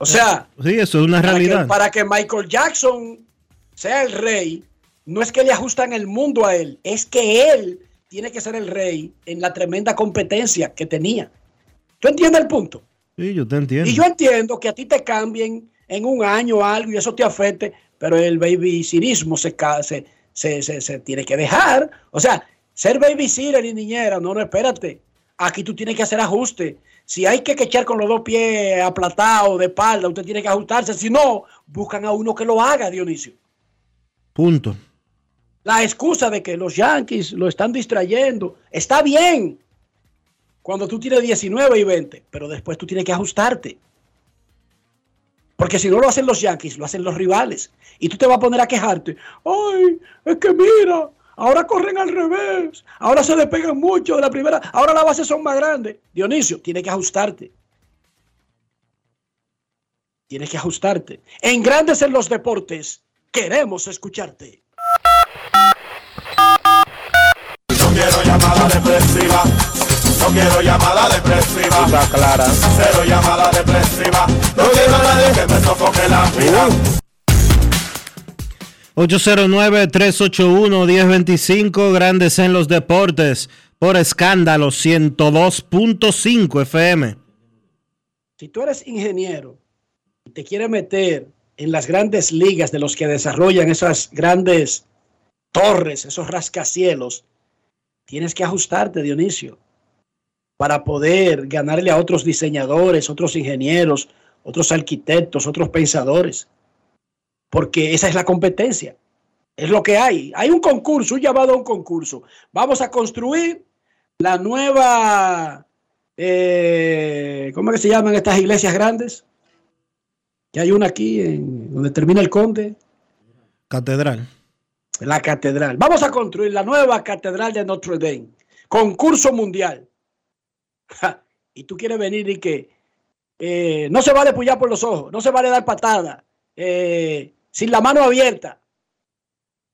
O sea, Sí, eso es una para que, realidad. para que Michael Jackson sea el rey, no es que le ajustan el mundo a él, es que él tiene que ser el rey en la tremenda competencia que tenía. ¿Tú entiendes el punto? Sí, yo te entiendo. Y yo entiendo que a ti te cambien en un año o algo y eso te afecte, pero el babysirismo se, se, se, se, se tiene que dejar. O sea, ser babysitter y niñera, no, no, espérate. Aquí tú tienes que hacer ajuste. Si hay que echar con los dos pies aplatados de espalda, usted tiene que ajustarse. Si no, buscan a uno que lo haga, Dionisio. Punto. La excusa de que los Yankees lo están distrayendo está bien cuando tú tienes 19 y 20, pero después tú tienes que ajustarte. Porque si no lo hacen los Yankees, lo hacen los rivales. Y tú te vas a poner a quejarte. Ay, es que mira, ahora corren al revés. Ahora se despegan mucho de la primera. Ahora las bases son más grandes. Dionisio, tienes que ajustarte. Tienes que ajustarte. En Grandes en los Deportes, queremos escucharte. Llamada depresiva. No quiero llamada depresiva. Está clara. Cero llamada depresiva. No quiero a nadie que me sofoque la vida. 809-381-1025, Grandes en los Deportes, por escándalo 102.5 FM. Si tú eres ingeniero y te quieres meter en las grandes ligas de los que desarrollan esas grandes torres, esos rascacielos, tienes que ajustarte, Dionisio, para poder ganarle a otros diseñadores, otros ingenieros, otros arquitectos, otros pensadores. Porque esa es la competencia. Es lo que hay. Hay un concurso, un llamado a un concurso. Vamos a construir la nueva, eh, ¿cómo es que se llaman estas iglesias grandes? Que hay una aquí en donde termina el conde. Catedral. La catedral. Vamos a construir la nueva catedral de Notre Dame. Concurso mundial. Y tú quieres venir y que eh, no se vale pullar por los ojos, no se vale dar patada, eh, sin la mano abierta,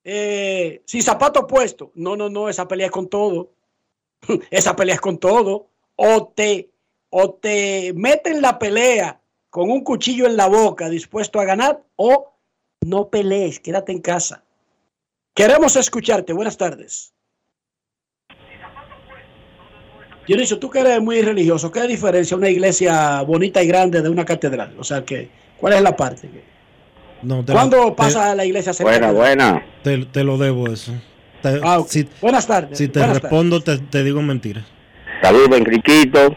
eh, sin zapatos puestos. No, no, no, esa pelea es con todo. esa pelea es con todo. O te, o te meten la pelea con un cuchillo en la boca dispuesto a ganar o no pelees, quédate en casa. Queremos escucharte. Buenas tardes. Dionisio, tú que eres muy religioso, ¿qué diferencia una iglesia bonita y grande de una catedral? O sea, que, ¿cuál es la parte? No, ¿Cuándo te- pasa la iglesia a ser Buena, catedral? Te, te lo debo eso. Te- Ah, si, Buenas tardes. si te Buenas respondo, te, te digo mentira. Saludos, Enriquito.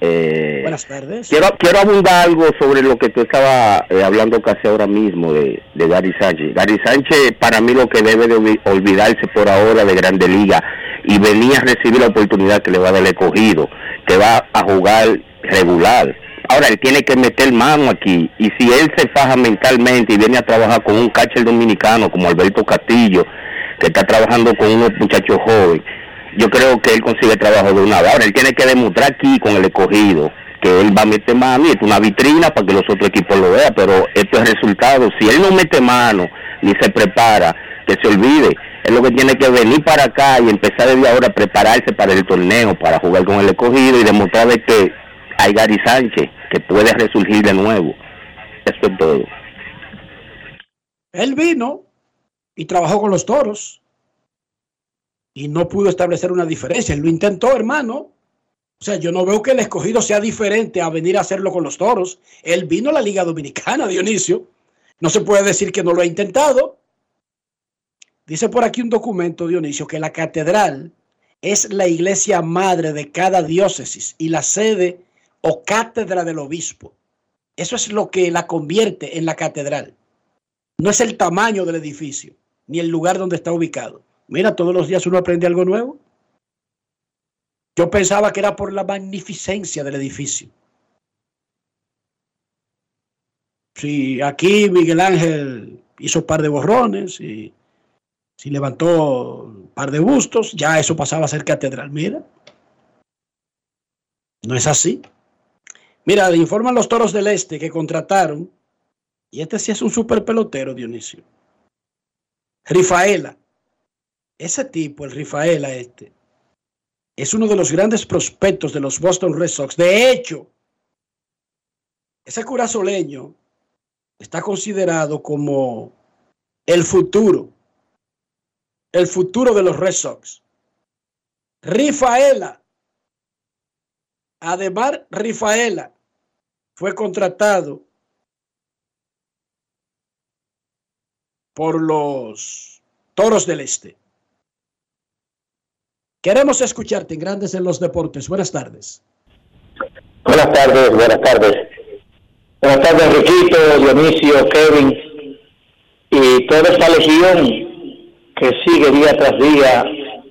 Eh, Buenas tardes. Quiero, quiero abundar algo sobre lo que tú estabas eh, hablando casi ahora mismo de, de Gary Sánchez. Gary Sánchez, para mí, lo que debe de olvi- olvidarse por ahora de Grande Liga y venir a recibir la oportunidad que le va a dar el escogido, que va a jugar regular. Ahora, él tiene que meter mano aquí y si él se faja mentalmente y viene a trabajar con un catcher dominicano como Alberto Castillo, que está trabajando con unos muchachos jóvenes, yo creo que él consigue trabajo de una vez. Ahora, él tiene que demostrar aquí con el escogido que él va a meter mano y es una vitrina para que los otros equipos lo vean, pero esto es resultado. Si él no mete mano ni se prepara, que se olvide. Es lo que tiene que venir para acá y empezar desde ahora a prepararse para el torneo, para jugar con el escogido y demostrar de que hay Gary Sánchez, que puede resurgir de nuevo. Eso es todo. Él vino y trabajó con los toros y no pudo establecer una diferencia. Él lo intentó, hermano. O sea, yo no veo que el escogido sea diferente a venir a hacerlo con los toros. Él vino a la Liga Dominicana, Dionisio. No se puede decir que no lo ha intentado. Dice por aquí un documento, Dionisio, que la catedral es la iglesia madre de cada diócesis y la sede o cátedra del obispo. Eso es lo que la convierte en la catedral. No es el tamaño del edificio, ni el lugar donde está ubicado. Mira, todos los días uno aprende algo nuevo. Yo pensaba que era por la magnificencia del edificio. Si aquí Miguel Ángel hizo un par de borrones y si levantó un par de bustos, ya eso pasaba a ser catedral. Mira, no es así. Mira, le informan los toros del este que contrataron, y este sí es un super pelotero, Dionisio. Rifaela. Ese tipo, el Rifaela este, es uno de los grandes prospectos de los Boston Red Sox. De hecho, ese curazoleño está considerado como el futuro, el futuro de los Red Sox. Rifaela, Ademar Rifaela, fue contratado por los Toros del Este. Queremos escucharte en Grandes en los Deportes. Buenas tardes. Buenas tardes, buenas tardes. Buenas tardes, Enriquito, Dionisio, Kevin y toda esta legión que sigue día tras día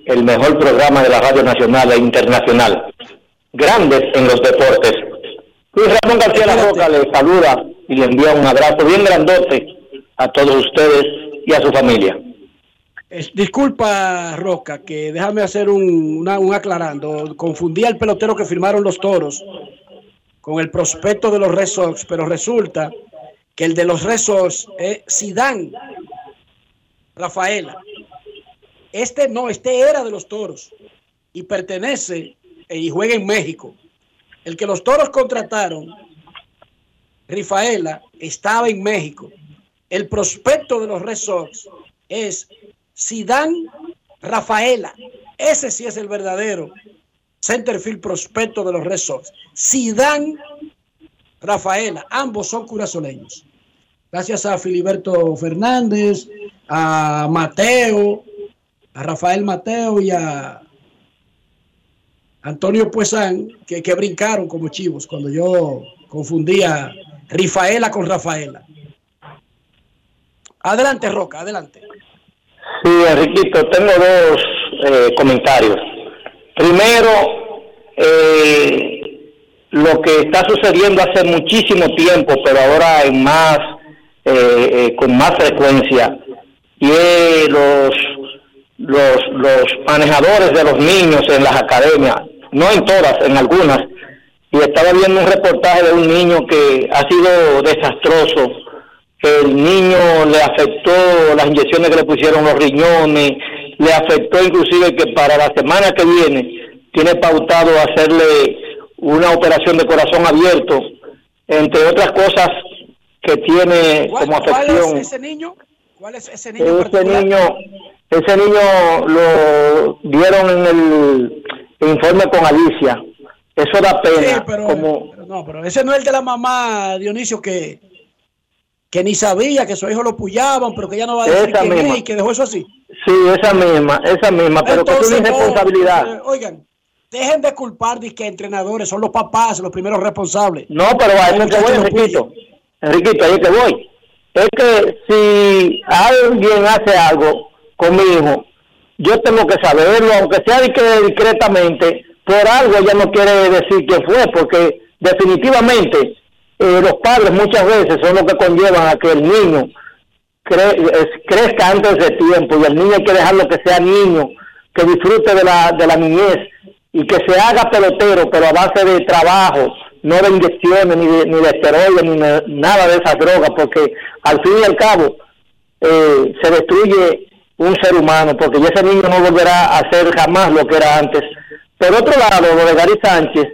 el mejor programa de la Radio Nacional e Internacional. Grandes en los deportes. Luis Ramón García La Roca le saluda y le envía un abrazo bien grandote a todos ustedes y a su familia. Disculpa, Roca, que déjame hacer un aclarando. Confundí al pelotero que firmaron los toros con el prospecto de los Red Sox, pero resulta que el de los Red Sox es Sidán Rafaela. Este no, este era de los toros y pertenece eh, y juega en México. El que los toros contrataron, Rifaela, estaba en México. El prospecto de los Red Sox es Sidán Rafaela. Ese sí es el verdadero centerfield prospecto de los Red Sox. Sidán Rafaela. Ambos son curazoleños. Gracias a Filiberto Fernández, a Mateo, a Rafael Mateo y a Antonio Puesán, que, que brincaron como chivos cuando yo confundía Rifaela con Rafaela. Adelante, Roca, adelante. Sí, Enriquito, tengo dos eh, comentarios. Primero, eh, lo que está sucediendo hace muchísimo tiempo, pero ahora en más, eh, eh, con más frecuencia, y los, los, los manejadores de los niños en las academias, no en todas, en algunas. Y estaba viendo un reportaje de un niño que ha sido desastroso el niño le afectó las inyecciones que le pusieron los riñones, le afectó inclusive que para la semana que viene tiene pautado hacerle una operación de corazón abierto, entre otras cosas que tiene como ¿Cuál es afección. ese niño? ¿Cuál es ese niño? Ese particular? niño, ese niño lo dieron en el informe con Alicia. Eso da pena. Sí, pero, como pero no, pero ese no es el de la mamá, Dionisio, que, que ni sabía que su hijo lo puyaban, pero que ya no va a decir Esa quién misma. es y que dejó eso así. sí, esa misma, esa misma, pero que es no, irresponsabilidad. eh, oigan, dejen de culpar de que entrenadores son los papás los primeros responsables. No, pero a eso es que voy, Enriquito. Enriquito, ahí que voy. Es que si alguien hace algo con mi hijo, yo tengo que saberlo, aunque sea discretamente, por algo ella no quiere decir quién fue, porque definitivamente eh, los padres muchas veces son los que conllevan a que el niño cre- es- crezca antes de tiempo y el niño hay que dejarlo que sea niño, que disfrute de la, de la niñez y que se haga pelotero, pero a base de trabajo, no de inyecciones, ni de, ni de esteroides, ni de nada de esas drogas, porque al fin y al cabo eh, se destruye un ser humano, porque ya ese niño no volverá a ser jamás lo que era antes. Por otro lado, lo de Gary Sánchez,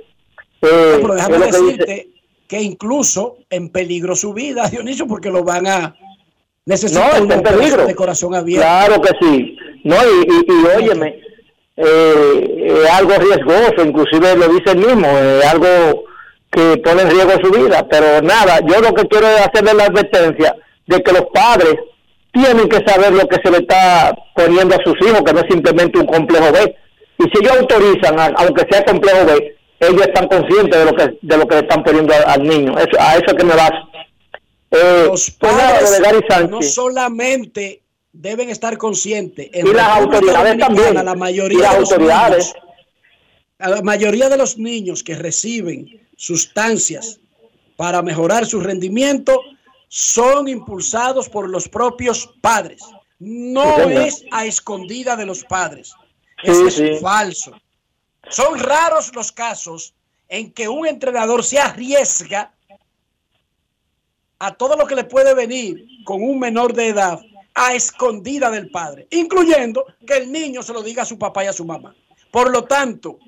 eh, Pero déjame lo que dice- decirte que incluso en peligro su vida, Dionisio, porque lo van a No, necesitar peligro. de corazón abierto. Claro que sí. No, y, y, y óyeme, eh, es algo riesgoso, inclusive lo dice él mismo, es algo que pone en riesgo su vida. Pero nada, yo lo que quiero es hacerle la advertencia de que los padres tienen que saber lo que se le está poniendo a sus hijos, que no es simplemente un complejo B. Y si ellos autorizan, a- aunque sea complejo B, ellos están conscientes de lo que de lo que le están poniendo a- al niño. Eso, a eso que me vas. Eh, Los pues padres no solamente deben estar conscientes, en Y las autoridades también. La mayoría Y las de los autoridades. niños a la mayoría de los niños que reciben sustancias para mejorar su rendimiento son impulsados por los propios padres. No Sí, es a escondida de los padres. Eso Sí, es sí. falso. Son raros los casos en que un entrenador se arriesga a todo lo que le puede venir con un menor de edad a escondida del padre, incluyendo que el niño se lo diga a su papá y a su mamá. Por lo tanto,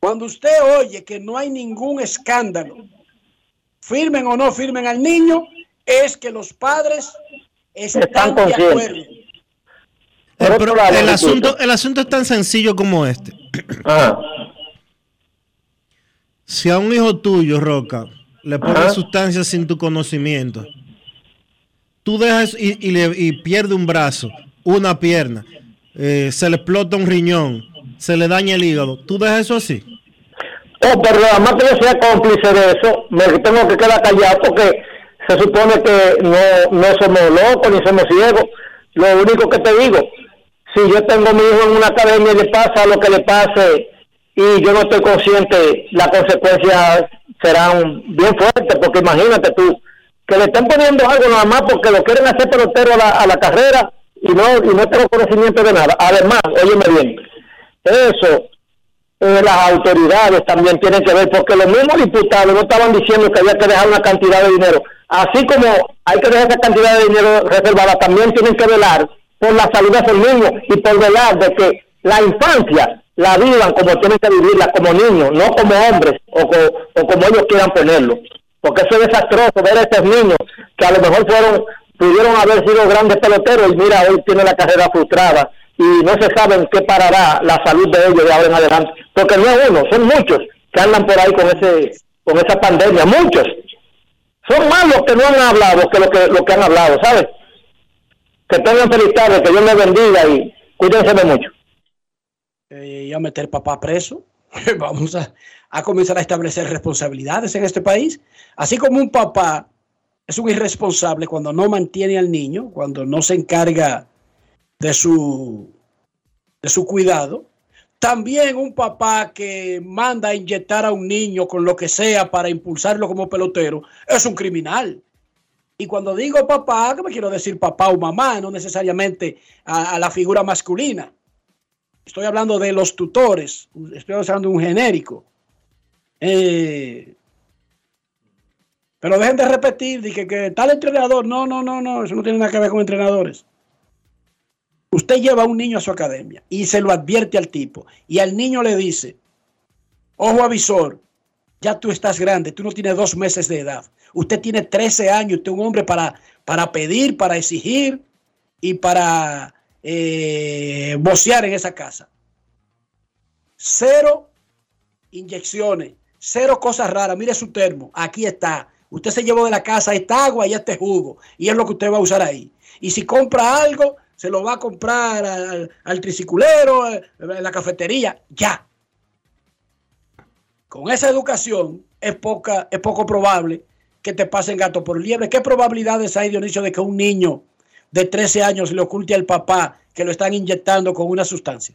cuando usted oye que no hay ningún escándalo, firmen o no firmen al niño, es que los padres están, Están de conscientes. acuerdo. Eh, pero asunto, el asunto es tan sencillo como este. Si a un hijo tuyo, Roca, le ponen Ajá. sustancias sin tu conocimiento, tú dejas y, y le- y pierde un brazo, una pierna, eh, se le explota un riñón, se le daña el hígado, tú dejas eso así. Oh, pero además que yo sea cómplice de eso, me tengo que quedar callado porque se supone que no, no somos locos ni somos ciegos. Lo único que te digo, si yo tengo a mi hijo en una academia y le pasa lo que le pase y yo no estoy consciente, las consecuencias serán bien fuertes, porque imagínate tú, que le estén poniendo algo nada más porque lo quieren hacer pelotero a la, a la carrera y no, y no tengo conocimiento de nada. Además, óyeme bien, eso eh, las autoridades también tienen que ver, porque los mismos diputados no estaban diciendo que había que dejar una cantidad de dinero. Así como hay que dejar esa cantidad de dinero reservada, también tienen que velar por la salud de esos niños y por velar de que la infancia la vivan como tienen que vivirla, como niños, no como hombres o, o como ellos quieran ponerlo. Porque eso es desastroso ver a estos niños que a lo mejor fueron, pudieron haber sido grandes peloteros y mira, hoy tiene la carrera frustrada y no se sabe en qué parará la salud de ellos de ahora en adelante. Porque no es uno, son muchos que andan por ahí con ese con esa pandemia, muchos. Son más los que no han hablado que los que, los que han hablado, ¿sabes? Que tengan feliz tarde, que Dios les bendiga y cuídense de mucho. eh, y a meter papá preso. Vamos a, a comenzar a establecer responsabilidades en este país. Así como un papá es un irresponsable cuando no mantiene al niño, cuando no se encarga de su, de su cuidado. También un papá que manda a inyectar a un niño con lo que sea para impulsarlo como pelotero es un criminal. Y cuando digo papá, me quiero decir papá o mamá, no necesariamente a- la figura masculina. Estoy hablando de los tutores, estoy de un genérico. Eh, pero dejen de repetir, dije que tal entrenador, no, no, no, no, eso no tiene nada que ver con entrenadores. Usted lleva a un niño a su academia y se lo advierte al tipo y al niño le dice, ojo avisor, ya tú estás grande, tú no tienes dos meses de edad, usted tiene 13 años, usted es un hombre para, para pedir, para exigir y para eh, vocear en esa casa. Cero inyecciones, cero cosas raras. Mire su termo, aquí está. Usted se llevó de la casa esta agua y este jugo, y es lo que usted va a usar ahí. Y si compra algo, se lo va a comprar al, al triciculero, eh, en la cafetería, ya. Con esa educación es, poca, es poco probable que te pasen gato por liebre. ¿Qué probabilidades hay, Dionisio, de que un niño de 13 años le oculte al papá que lo están inyectando con una sustancia?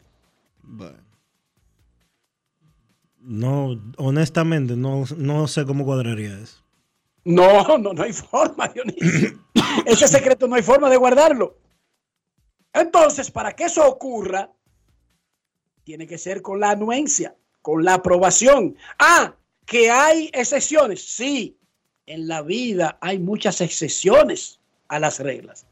No, honestamente, no, no sé cómo cuadraría eso. No, no, no hay forma, Dionisio. Ese secreto no hay forma de guardarlo. Entonces, para que eso ocurra, tiene que ser con la anuencia, con la aprobación. Ah, que hay excepciones. Sí, en la vida hay muchas excepciones a las reglas.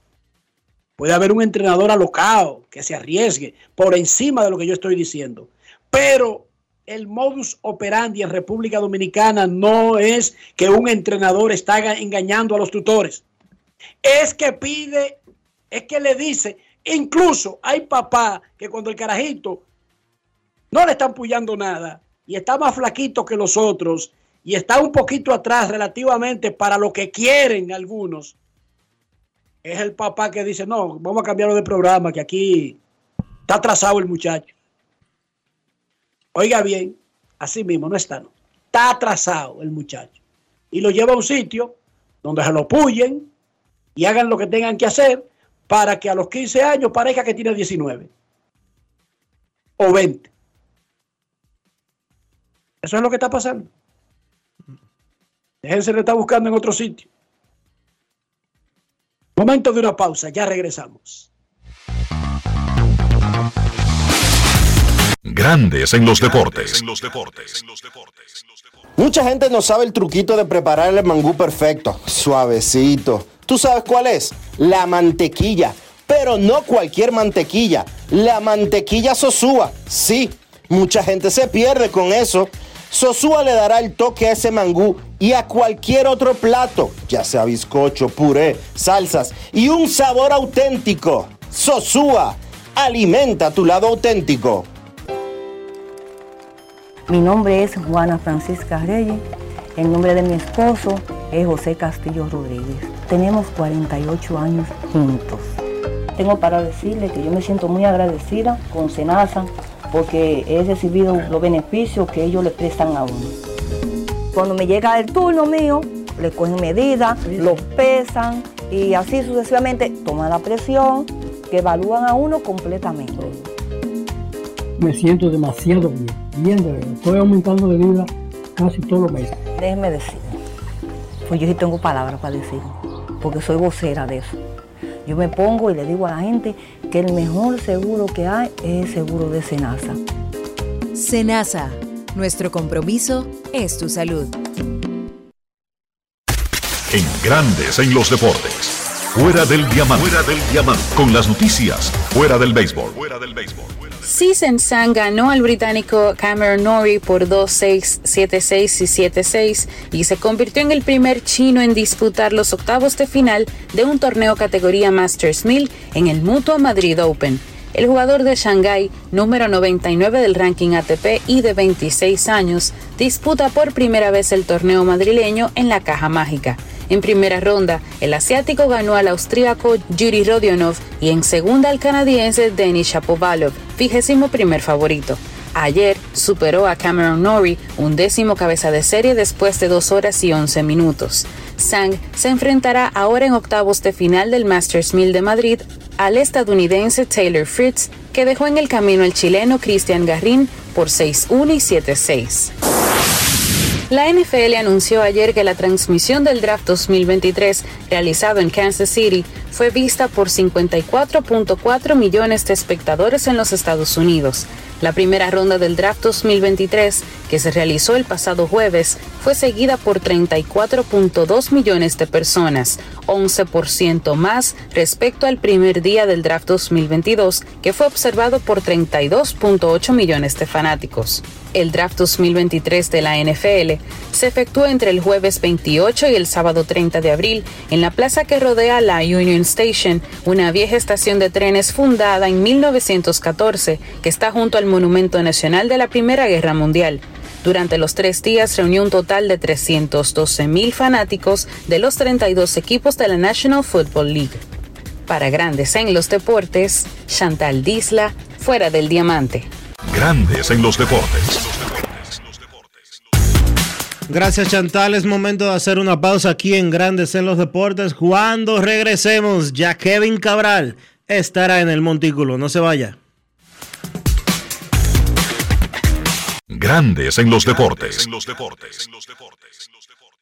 Puede haber un entrenador alocado que se arriesgue por encima de lo que yo estoy diciendo. Pero el modus operandi en República Dominicana no es que un entrenador está ga- engañando a los tutores. Es que pide, es que le dice, incluso hay papá que cuando el carajito no le están puyando nada y está más flaquito que los otros y está un poquito atrás relativamente para lo que quieren algunos, es el papá que dice, no, vamos a cambiarlo de programa, que aquí está atrasado el muchacho. Oiga bien, así mismo, no está, no. Está atrasado el muchacho. Y lo lleva a un sitio donde se lo puyen y hagan lo que tengan que hacer para que a los 15 años parezca que tiene 19 o 20. Eso es lo que está pasando. Déjense le está buscando en otro sitio. Momento de una pausa, ya regresamos. Grandes en los deportes. Mucha gente no sabe el truquito de preparar el mangú perfecto, suavecito. ¿Tú sabes cuál es? La mantequilla. Pero no cualquier mantequilla, la mantequilla Sosúa. Sí, mucha gente se pierde con eso. Sosúa le dará el toque a ese mangú y a cualquier otro plato, ya sea bizcocho, puré, salsas y un sabor auténtico. Sosúa, alimenta tu lado auténtico. Mi nombre es Juana Francisca Reyes. El nombre de mi esposo es José Castillo Rodríguez. Tenemos 48 años juntos. Tengo para decirle que yo me siento muy agradecida con Senasa porque he recibido los beneficios que ellos le prestan a uno. Cuando me llega el turno mío, le cogen medidas, los pesan y así sucesivamente toman la presión, que evalúan a uno completamente. Me siento demasiado bien, bien de verdad. Estoy aumentando de vida casi todos los meses. Déjeme decir, pues yo sí tengo palabras para decir, porque soy vocera de eso. Yo me pongo y le digo a la gente que el mejor seguro que hay es el seguro de Senasa. Senasa, nuestro compromiso es tu salud. En Grandes en los deportes. Fuera del diamante. Fuera del diamante. Con las noticias. Fuera del béisbol. Fuera del béisbol. Sisen ganó al británico Cameron Norrie por 2-6, 7-6 y 7-6 y se convirtió en el primer chino en disputar los octavos de final de un torneo categoría Masters 1000 en el Mutuo Madrid Open. El jugador de Shanghái, número 99 del ranking ATP y de 26 años, disputa por primera vez el torneo madrileño en la caja mágica. En primera ronda, el asiático ganó al austríaco Yuri Rodionov y en segunda al canadiense Denis Shapovalov, vigésimo primer favorito. Ayer superó a Cameron Norrie, un décimo cabeza de serie después de 2 horas y 11 minutos. Sang se enfrentará ahora en octavos de final del Masters 1000 de Madrid al estadounidense Taylor Fritz, que dejó en el camino al chileno Cristian Garrin por 6-1 y 7-6. La NFL anunció ayer que la transmisión del draft 2023 realizado en Kansas City fue vista por 54.4 millones de espectadores en los Estados Unidos. La primera ronda del draft 2023, que se realizó el pasado jueves, fue seguida por 34.2 millones de personas, 11% más respecto al primer día del draft 2022, que fue observado por 32.8 millones de fanáticos. El draft 2023 de la NFL se efectuó entre el jueves 28 y el sábado 30 de abril en la plaza que rodea la Union Station, una vieja estación de trenes fundada en 1914 que está junto al Monumento Nacional de la Primera Guerra Mundial. Durante los tres días reunió un total de 312 mil fanáticos de los 32 equipos de la National Football League. Para Grandes en los Deportes, Chantal Disla, fuera del diamante. Grandes en los deportes. Gracias Chantal, es momento de hacer una pausa aquí en Grandes en los Deportes. Cuando regresemos, ya Kevin Cabral estará en el montículo, no se vaya. Grandes en los deportes. En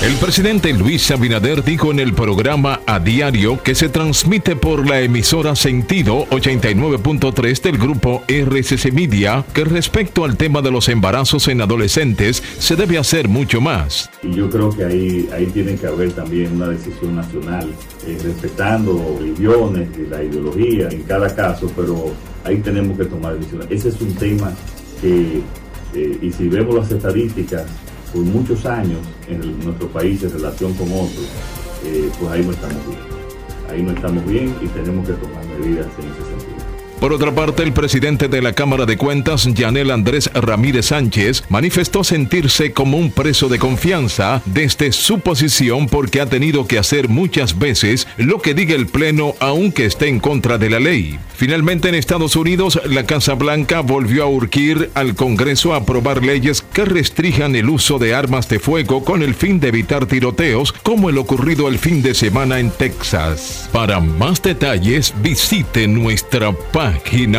El presidente Luis Abinader dijo en el programa A Diario que se transmite por la emisora Sentido 89.3 del grupo RCC Media que respecto al tema de los embarazos en adolescentes se debe hacer mucho más. Y yo creo que ahí, ahí tiene que haber también una decisión nacional, eh, respetando religiones y la ideología en cada caso, pero ahí tenemos que tomar decisiones. Ese es un tema que, eh, y si vemos las estadísticas, por muchos años en nuestro país en relación con otros, eh, pues ahí no estamos bien. Ahí no estamos bien y tenemos que tomar medidas en ese sentido. Por otra parte, el presidente de la Cámara de Cuentas, Yanel Andrés Ramírez Sánchez, manifestó sentirse como un preso de confianza desde su posición porque ha tenido que hacer muchas veces lo que diga el Pleno aunque esté en contra de la ley. Finalmente, en Estados Unidos, la Casa Blanca volvió a urgir al Congreso a aprobar leyes que restrinjan el uso de armas de fuego con el fin de evitar tiroteos como el ocurrido el fin de semana en Texas. Para más detalles, visite nuestra página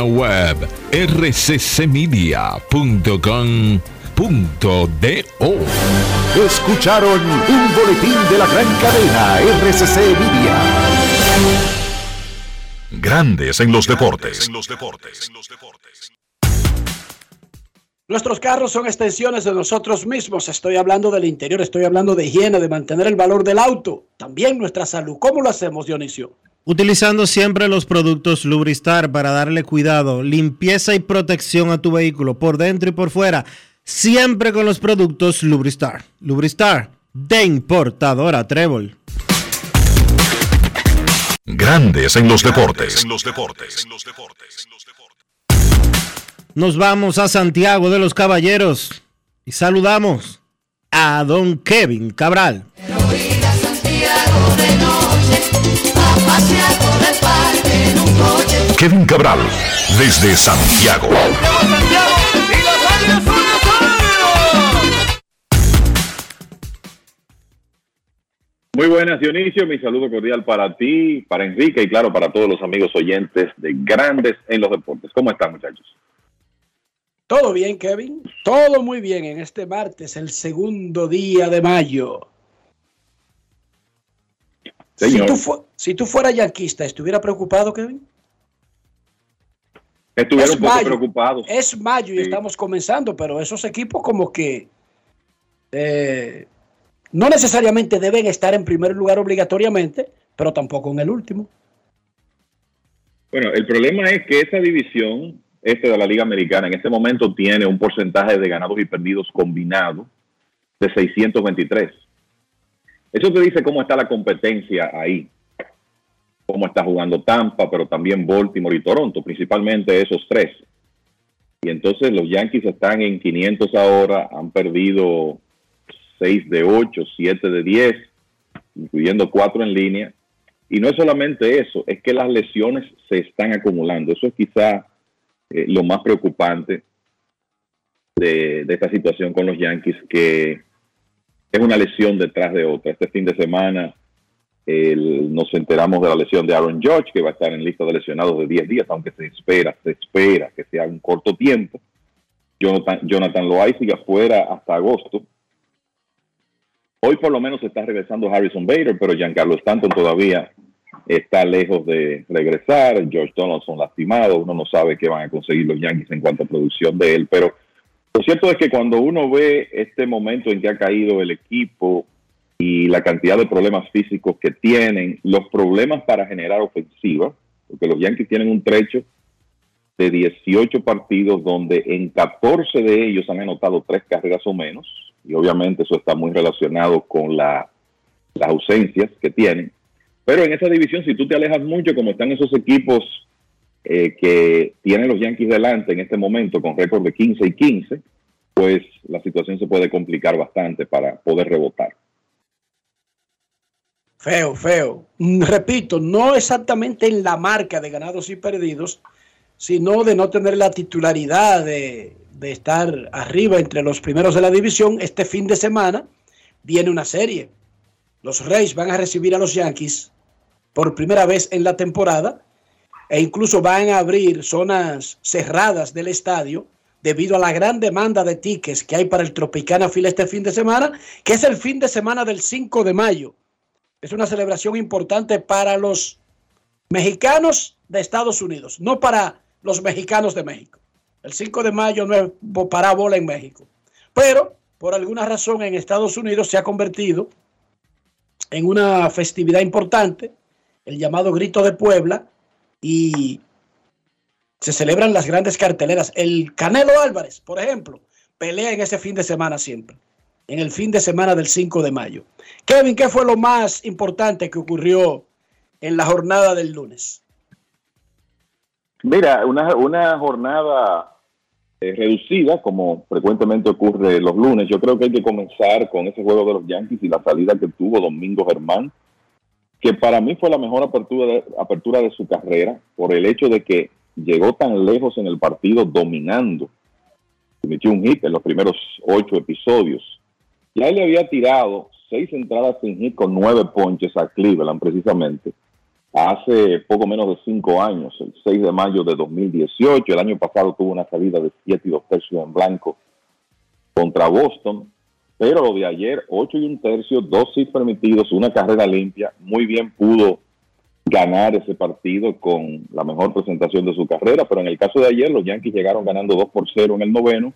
web rccmedia.com.do. Escucharon un boletín de la gran cadena RCC Media. Grandes en los deportes. Nuestros carros son extensiones de nosotros mismos. Estoy hablando del interior, estoy hablando de higiene, de mantener el valor del auto. También nuestra salud. ¿Cómo lo hacemos, Dionisio? Utilizando siempre los productos Lubristar para darle cuidado, limpieza y protección a tu vehículo por dentro y por fuera. Siempre con los productos Lubristar. Lubristar de importadora Trébol. Grandes en los deportes. Nos vamos a Santiago de los Caballeros y saludamos a don Kevin Cabral. Kevin Cabral, desde Santiago. Muy buenas, Dionisio. Mi saludo cordial para ti, para Enrique y, claro, para todos los amigos oyentes de Grandes en los Deportes. ¿Cómo están, muchachos? Todo bien, Kevin. Todo muy bien en este martes, el segundo día de mayo. Si tú, fu- si tú fueras yanquista, ¿estuviera preocupado, Kevin? Estuvieron Es un poco mayo. preocupados. Es mayo y Sí. estamos comenzando, pero esos equipos como que eh, no necesariamente deben estar en primer lugar obligatoriamente, pero tampoco en el último. Bueno, el problema es que esa división, este de la Liga Americana, en este momento tiene un porcentaje de ganados y perdidos combinado de 623. Eso te dice cómo está la competencia ahí. Cómo está jugando Tampa, pero también Baltimore y Toronto, principalmente esos tres. Y entonces los Yankees están en 500 ahora, han perdido 6 de 8, 7 de 10, incluyendo 4 en línea. Y no es solamente eso, es que las lesiones se están acumulando. Eso es quizá eh, lo más preocupante de, de esta situación con los Yankees, que es una lesión detrás de otra. Este fin de semana el- nos enteramos de la lesión de Aaron George, que va a estar en lista de lesionados de 10 días, aunque se espera, se espera que sea un corto tiempo. Jonathan, Jonathan Loay sigue afuera hasta agosto. Hoy por lo menos está regresando Harrison Bader, pero Giancarlo Stanton todavía está lejos de regresar. George Donaldson lastimado. Uno no sabe qué van a conseguir los Yankees en cuanto a producción de él. Pero lo cierto es que cuando uno ve este momento en que ha caído el equipo y la cantidad de problemas físicos que tienen, los problemas para generar ofensiva, porque los Yankees tienen un trecho de 18 partidos donde en 14 de ellos han anotado tres carreras o menos, y obviamente eso está muy relacionado con la, las ausencias que tienen. Pero en esa división, si tú te alejas mucho, como están esos equipos eh, que tienen los Yankees delante en este momento con récord de 15 y 15, pues la situación se puede complicar bastante para poder rebotar. Feo, feo. Mm, Repito, no exactamente en la marca de ganados y perdidos, sino de no tener la titularidad de, estar arriba entre los primeros de la división. Este fin de semana viene una serie. Los Reyes van a recibir a los Yankees por primera vez en la temporada e incluso van a abrir zonas cerradas del estadio debido a la gran demanda de tickets que hay para el Tropicana Fila este fin de semana, que es el fin de semana del 5 de mayo. Es una celebración importante para los mexicanos de Estados Unidos, no para los mexicanos de México. El 5 de mayo no es parábola en México. Pero, por alguna razón, en Estados Unidos se ha convertido en una festividad importante, el llamado Grito de Puebla, y se celebran las grandes carteleras. El Canelo Álvarez, por ejemplo, pelea en ese fin de semana siempre, en el fin de semana del 5 de mayo. Kevin, ¿qué fue lo más importante que ocurrió en la jornada del lunes? Mira, una, una jornada eh, reducida, como frecuentemente ocurre los lunes. Yo creo que hay que comenzar con ese juego de los Yankees y la salida que tuvo Domingo Germán, que para mí fue la mejor apertura de, apertura de su carrera por el hecho de que llegó tan lejos en el partido dominando. Emitió un hit en los primeros ocho episodios. Ya le había tirado seis entradas sin hit con nueve ponches a Cleveland precisamente hace poco menos de cinco años, el 6 de mayo de 2018. El año pasado tuvo una salida de siete y dos tercios en blanco contra Boston. Pero lo de ayer, ocho y un tercio, dos hits permitidos, una carrera limpia, muy bien pudo ganar ese partido con la mejor presentación de su carrera, pero en el caso de ayer los Yankees llegaron ganando 2 por 0 en el noveno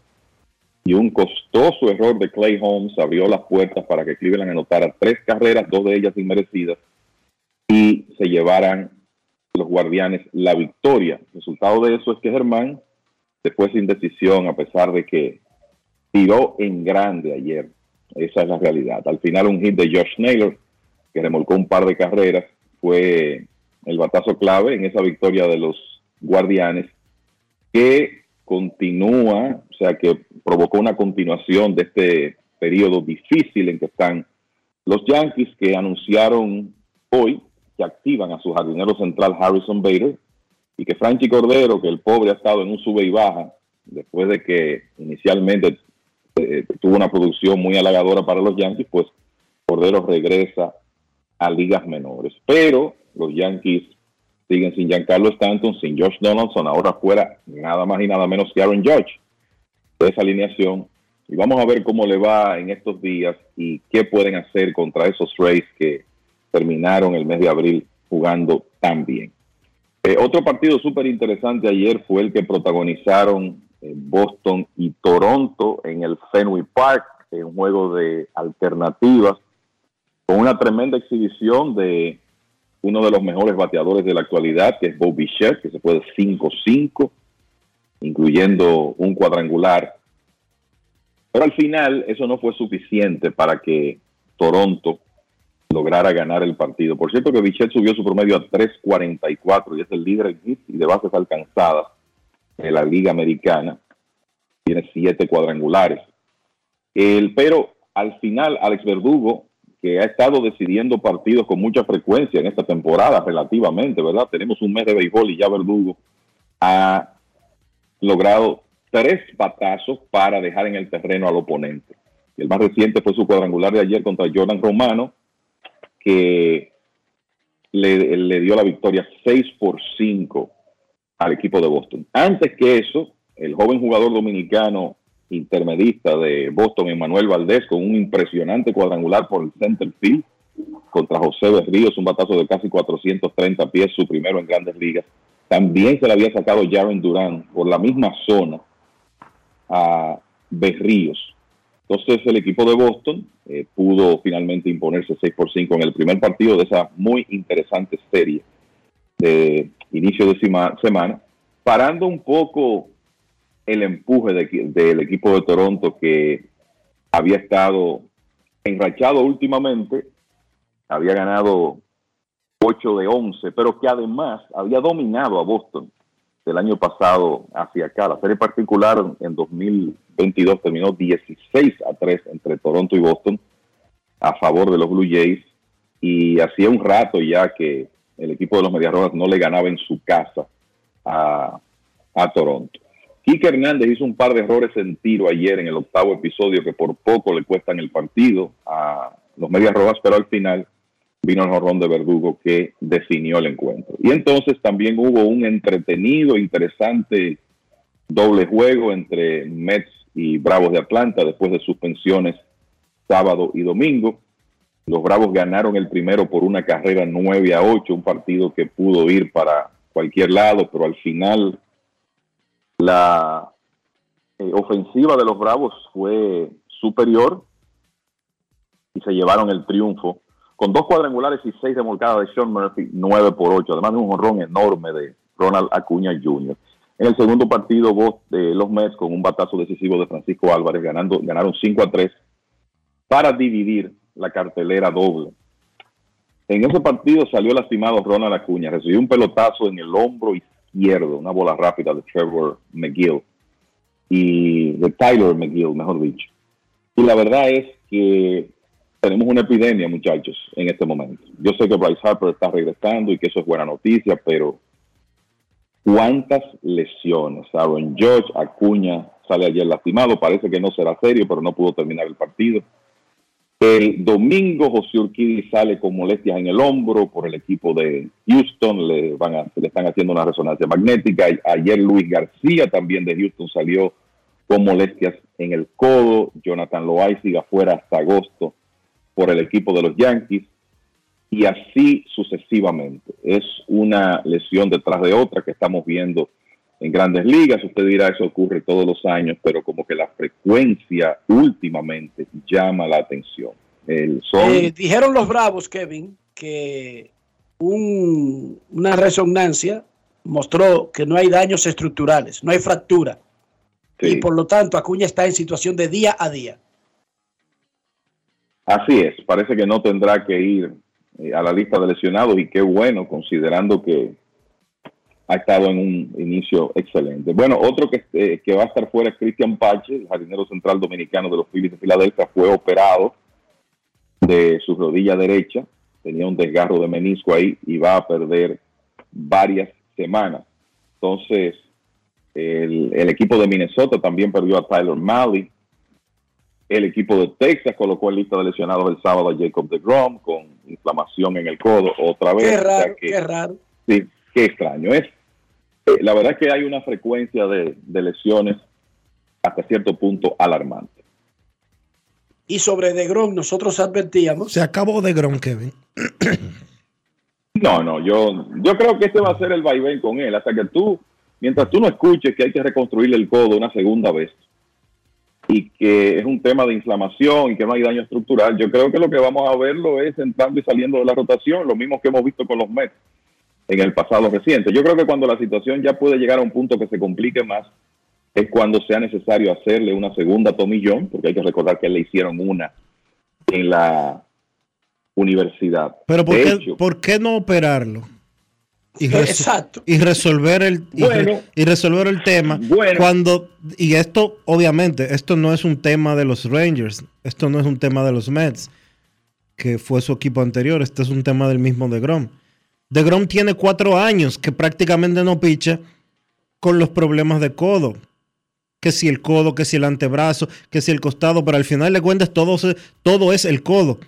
y un costoso error de Clay Holmes abrió las puertas para que Cleveland anotara tres carreras, dos de ellas inmerecidas, y se llevaran los guardianes la victoria. El resultado de eso es que Germán, después sin decisión, a pesar de que tiró en grande ayer, esa es la realidad. Al final un hit de Josh Naylor, que remolcó un par de carreras, fue el batazo clave en esa victoria de los guardianes, que continúa, o sea, que provocó una continuación de este periodo difícil en que están los Yankees, que anunciaron hoy que activan a su jardinero central Harrison Bader y que Franchi Cordero, que el pobre ha estado en un sube y baja después de que inicialmente eh, tuvo una producción muy halagadora para los Yankees, pues Cordero regresa a ligas menores. Pero los Yankees siguen sin Giancarlo Stanton, sin Josh Donaldson, ahora fuera nada más y nada menos que Aaron Judge esa alineación. Y vamos a ver cómo le va en estos días y qué pueden hacer contra esos Rays que terminaron el mes de abril jugando tan bien. Eh, otro partido súper interesante ayer fue el que protagonizaron Boston y Toronto en el Fenway Park, en un juego de alternativas con una tremenda exhibición de uno de los mejores bateadores de la actualidad, que es Bobby Bichette, que se fue de 5-5, incluyendo un cuadrangular. Pero al final eso no fue suficiente para que Toronto lograra ganar el partido. Por cierto que Bichette subió su promedio a 3.44 y es el líder en y de bases alcanzadas en la Liga Americana. Tiene siete cuadrangulares. El, pero al final, Alex Verdugo que ha estado decidiendo partidos con mucha frecuencia en esta temporada, relativamente, ¿verdad? Tenemos un mes de béisbol y ya Verdugo ha logrado tres batazos para dejar en el terreno al oponente. El más reciente fue su cuadrangular de ayer contra Jordan Romano, que le, le dio la victoria 6 por 5 al equipo de Boston. Antes que eso, el joven jugador dominicano intermedista de Boston, Emanuel Valdés, con un impresionante cuadrangular por el center field contra José Berríos, un batazo de casi 430 pies, su primero en grandes ligas. También se le había sacado Jaren Durán por la misma zona a Berríos. Entonces el equipo de Boston eh, pudo finalmente imponerse 6 por 5 en el primer partido de esa muy interesante serie de inicio de semana, parando un poco el empuje del equipo de Toronto que había estado enrachado últimamente, había ganado 8 de 11, pero que además había dominado a Boston del año pasado hacia acá. La serie particular en 2022 terminó 16 a 3 entre Toronto y Boston a favor de los Blue Jays y hacía un rato ya que el equipo de los Medias no le ganaba en su casa a, Toronto. Kike Hernández hizo un par de errores en tiro ayer en el octavo episodio que por poco le cuestan el partido a los Medias Rojas, pero al final vino el jorrón de Verdugo que definió el encuentro. Y entonces también hubo un entretenido, interesante doble juego entre Mets y Bravos de Atlanta después de suspensiones sábado y domingo. Los Bravos ganaron el primero por una carrera 9 a 8, un partido que pudo ir para cualquier lado, pero al final la eh, ofensiva de los Bravos fue superior y se llevaron el triunfo con dos cuadrangulares y seis remolcadas de Sean Murphy, 9 por 8, además de un honrón enorme de Ronald Acuña Jr. En el segundo partido, de los Mets con un batazo decisivo de Francisco Álvarez, ganando, ganaron 5 a 3 para dividir la cartelera doble. En ese partido salió lastimado Ronald Acuña, recibió un pelotazo en el hombro izquierdo, una bola rápida de Trevor McGill y de Tyler McGill, mejor dicho. Y la verdad es que tenemos una epidemia, muchachos, en este momento. Yo sé que Bryce Harper está regresando y que eso es buena noticia, pero ¿cuántas lesiones? Aaron George, Acuña sale ayer lastimado, parece que no será serio, pero no pudo terminar el partido. El domingo José Urquidi sale con molestias en el hombro por el equipo de Houston, le, van a, le están haciendo una resonancia magnética. Ayer Luis García también de Houston salió con molestias en el codo. Jonathan Loaiziga fuera hasta agosto por el equipo de los Yankees y así sucesivamente. Es una lesión detrás de otra que estamos viendo en grandes ligas. Usted dirá, eso ocurre todos los años, pero como que la frecuencia últimamente llama la atención. El eh, dijeron los Bravos, Kevin, que una resonancia mostró que no hay daños estructurales, no hay fractura. Y por lo tanto, Acuña está en situación de día a día. Así es, parece que no tendrá que ir eh, a la lista de lesionados y qué bueno, considerando que ha estado en un inicio excelente. Bueno, otro que, eh, que va a estar fuera es Cristian Pache, el jardinero central dominicano de los Phillies de Filadelfia, fue operado de su rodilla derecha, tenía un desgarro de menisco ahí y va a perder varias semanas. Entonces, el, el equipo de Minnesota también perdió a Tyler Malley. El equipo de Texas colocó en lista de lesionados el sábado a Jacob de Grom con inflamación en el codo otra vez. Qué raro, qué raro. Sí, qué extraño. Es, eh, la verdad es que hay una frecuencia de, lesiones hasta cierto punto alarmante. Y sobre De Grom nosotros advertíamos. Se acabó De Grom, Kevin. No, no, yo, yo creo que este va a ser el vaivén con él, hasta que tú, mientras tú no escuches que hay que reconstruir el codo una segunda vez y que es un tema de inflamación y que no hay daño estructural, yo creo que lo que vamos a verlo es entrando y saliendo de la rotación, lo mismo que hemos visto con los Mets en el pasado reciente. Yo creo que cuando la situación ya puede llegar a un punto que se complique más, es cuando sea necesario hacerle una segunda tomillón, porque hay que recordar que le hicieron una en la universidad. Pero ¿por, qué, ¿por qué no operarlo? Y, y resolver el y, resolver el tema cuando y esto obviamente esto no es un tema de los Rangers esto no es un tema de los Mets que fue su equipo anterior este es un tema del mismo de Grom de Grom tiene cuatro años que prácticamente no picha con los problemas de codo. Que si el codo, que si el antebrazo, que si el costado, pero al final de cuentas todo, todo es el codo.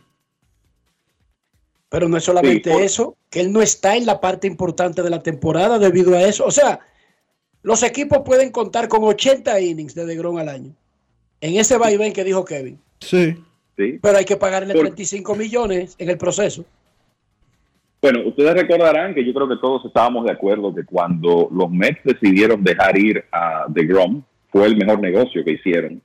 Pero no es solamente eso, que él no está en la parte importante de la temporada debido a eso. O sea, los equipos pueden contar con 80 innings de DeGrom al año. En ese vaivén que dijo Kevin. Sí. sí. Pero hay que pagarle 35 millones en el proceso. Bueno, ustedes recordarán que yo creo que todos estábamos de acuerdo que cuando los Mets decidieron dejar ir a DeGrom fue el mejor negocio que hicieron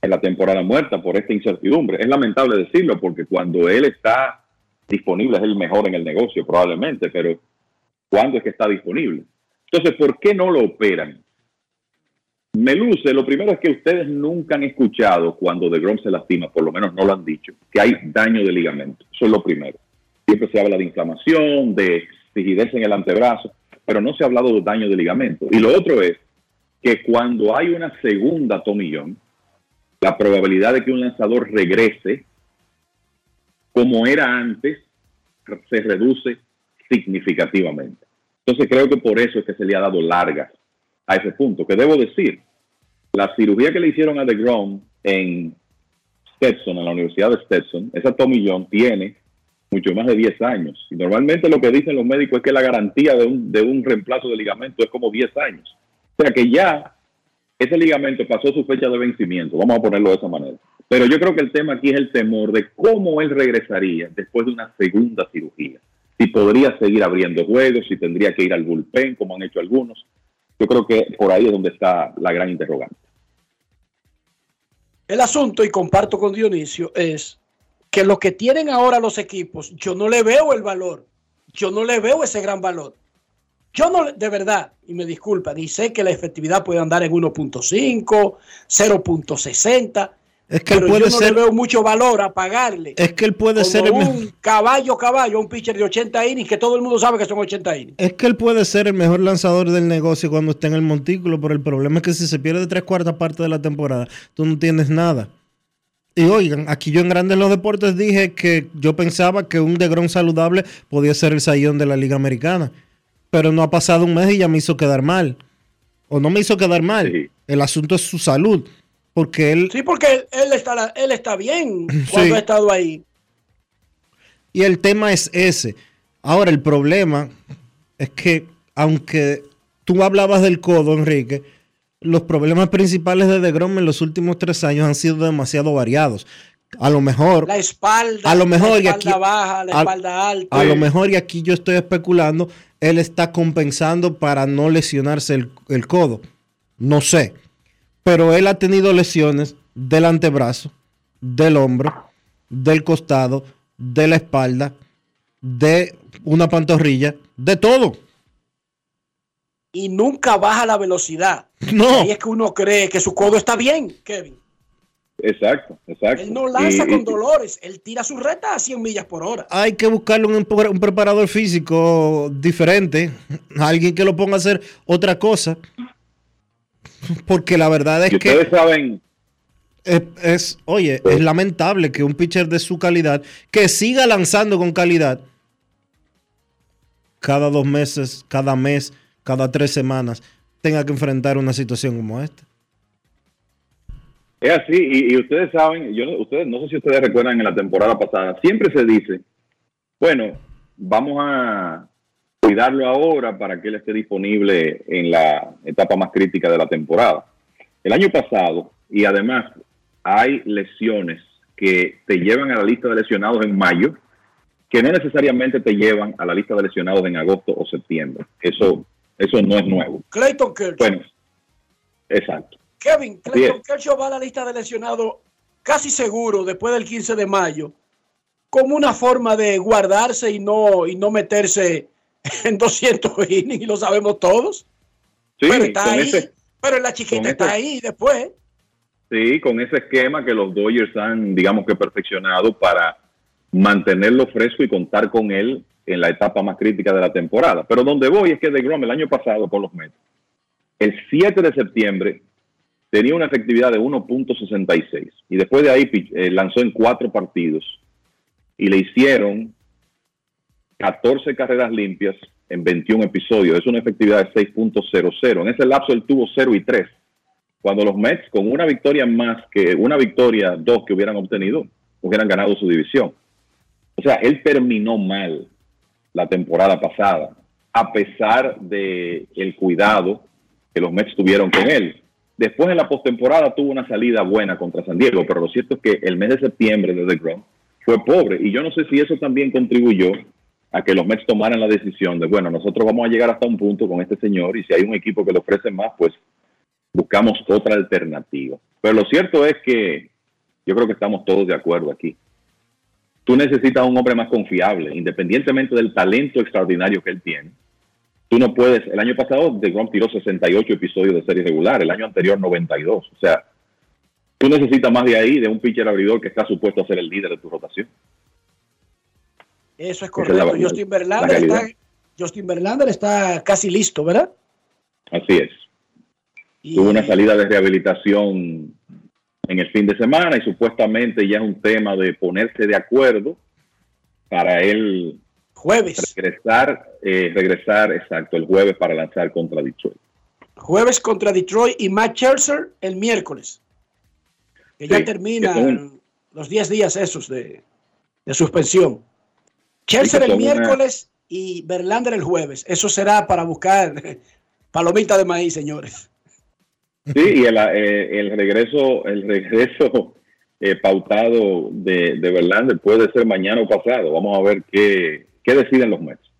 en la temporada muerta por esta incertidumbre. Es lamentable decirlo porque cuando él está disponible es el mejor en el negocio probablemente, pero ¿cuándo es que está disponible? Entonces, ¿por qué no lo operan? Me luce, lo primero es que ustedes nunca han escuchado cuando DeGrom se lastima, por lo menos no lo han dicho, que hay daño de ligamento. Eso es lo primero. Siempre se habla de inflamación, de rigidez en el antebrazo, pero no se ha hablado de daño de ligamento. Y lo otro es que cuando hay una segunda tomillón, la probabilidad de que un lanzador regrese como era antes se reduce significativamente. Entonces creo que por eso es que se le ha dado largas a ese punto. Que debo decir, la cirugía que le hicieron a DeGrom en Stetson, en la Universidad de Stetson, esa tomillón tiene mucho más de 10 años. Normalmente lo que dicen los médicos es que la garantía de un, de un reemplazo de ligamento es como 10 años. O sea que ya ese ligamento pasó su fecha de vencimiento, vamos a ponerlo de esa manera. Pero yo creo que el tema aquí es el temor de cómo él regresaría después de una segunda cirugía. Si podría seguir abriendo juegos, si tendría que ir al bullpen, como han hecho algunos. Yo creo que por ahí es donde está la gran interrogante. El asunto, y comparto con Dionisio, es que lo que tienen ahora los equipos, yo no le veo el valor. Yo no le veo ese gran valor. Yo no, de verdad, y me disculpa, y sé que la efectividad puede andar en 1.5, 0.60. Es que pero él puede yo no ser. le veo mucho valor a pagarle. Es que él puede como ser. el un caballo, caballo, un pitcher de 80 innings, que todo el mundo sabe que son 80 innings. Es que él puede ser el mejor lanzador del negocio cuando esté en el montículo, pero el problema es que si se pierde tres cuartas partes de la temporada, tú no tienes nada. Y oigan, aquí yo en Grandes los Deportes dije que yo pensaba que un DeGrom saludable podía ser el sayón de la Liga Americana. Pero no ha pasado un mes y ya me hizo quedar mal. O no me hizo quedar mal. El asunto es su salud. Porque él, Sí, porque él, él está, él está bien cuando Sí. ha estado ahí. Y el tema es ese. Ahora, el problema es que, aunque tú hablabas del codo, Enrique, los problemas principales de DeGrom en los últimos tres años han sido demasiado variados. A lo mejor, La espalda, A lo mejor, y la aquí- espalda baja, la a- espalda alta. a lo mejor, y aquí yo estoy especulando, él está compensando para no lesionarse el, el codo. No sé. Pero él ha tenido lesiones del antebrazo, del hombro, del costado, de la espalda, de una pantorrilla, de todo. Y nunca baja la velocidad. No. Ahí es que uno cree que su codo está bien, Kevin. Exacto, exacto. Él no lanza Y- con y- dolores, él tira su reta a 100 millas por hora. Hay que buscarle un, pre- un preparador físico diferente, alguien que lo ponga a hacer otra cosa. Porque la verdad es Y que ustedes saben, es, es- oye, es lamentable que un pitcher de su calidad, que siga lanzando con calidad, cada dos meses, cada mes, cada tres semanas, tenga que enfrentar una situación como esta. Es así, y, ustedes saben, yo ustedes no sé si ustedes recuerdan en la temporada pasada, siempre se dice, bueno, vamos a cuidarlo ahora para que él esté disponible en la etapa más crítica de la temporada. El año pasado, y además hay lesiones que te llevan a la lista de lesionados en mayo, que no necesariamente te llevan a la lista de lesionados en agosto o septiembre. Eso, eso no es nuevo. Clayton Kershaw. Bueno, exacto. Kevin, Clayton. Kershaw va a la lista de lesionados casi seguro después del 15 de mayo, como una forma de guardarse y no, y no meterse en 200 innings, y lo sabemos todos. Sí, pero está ahí, ese- pero en la chiquita está ese- ahí después. Sí, con ese esquema que los Dodgers han, digamos que perfeccionado para mantenerlo fresco y contar con él en la etapa más crítica de la temporada. Pero donde voy es que DeGrom el año pasado con los Mets, el 7 de septiembre tenía una efectividad de 1.66 y después de ahí eh, lanzó en cuatro partidos y le hicieron 14 carreras limpias en 21 episodios. Es una efectividad de 6.00. En ese lapso él tuvo 0 y 3 cuando los Mets con una victoria más que una victoria dos que hubieran obtenido hubieran ganado su división. O sea, él terminó mal la temporada pasada, a pesar de el cuidado que los Mets tuvieron con él. Después en la postemporada tuvo una salida buena contra San Diego, pero lo cierto es que el mes de septiembre de DeGrom fue pobre y yo no sé si eso también contribuyó a que los Mets tomaran la decisión de, bueno, nosotros vamos a llegar hasta un punto con este señor y si hay un equipo que le ofrece más, pues buscamos otra alternativa. Pero lo cierto es que yo creo que estamos todos de acuerdo aquí. Tú necesitas un hombre más confiable, independientemente del talento extraordinario que él tiene. Tú no puedes, el año pasado DeGrom tiró 68 episodios de serie regular, el año anterior 92. O sea, tú necesitas más de ahí, de un pitcher abridor que está supuesto a ser el líder de tu rotación. Eso es correcto. Justin, la Verlander está, Justin Verlander está casi listo, ¿verdad? Así es. Tuvo una salida de rehabilitación en el fin de semana y supuestamente ya es un tema de ponerse de acuerdo para él jueves regresar, eh, regresar exacto el jueves para lanzar contra Detroit. Jueves contra Detroit y Matt Scherzer el miércoles. Que ya terminan son- los 10 días esos de, de suspensión. Scherzer el una- miércoles y Verlander el jueves. Eso será para buscar palomita de maíz, señores. Sí, y el, eh, el regreso, el regreso eh, pautado de, de Verlander puede ser mañana o pasado. Vamos a ver qué, qué deciden los Mets.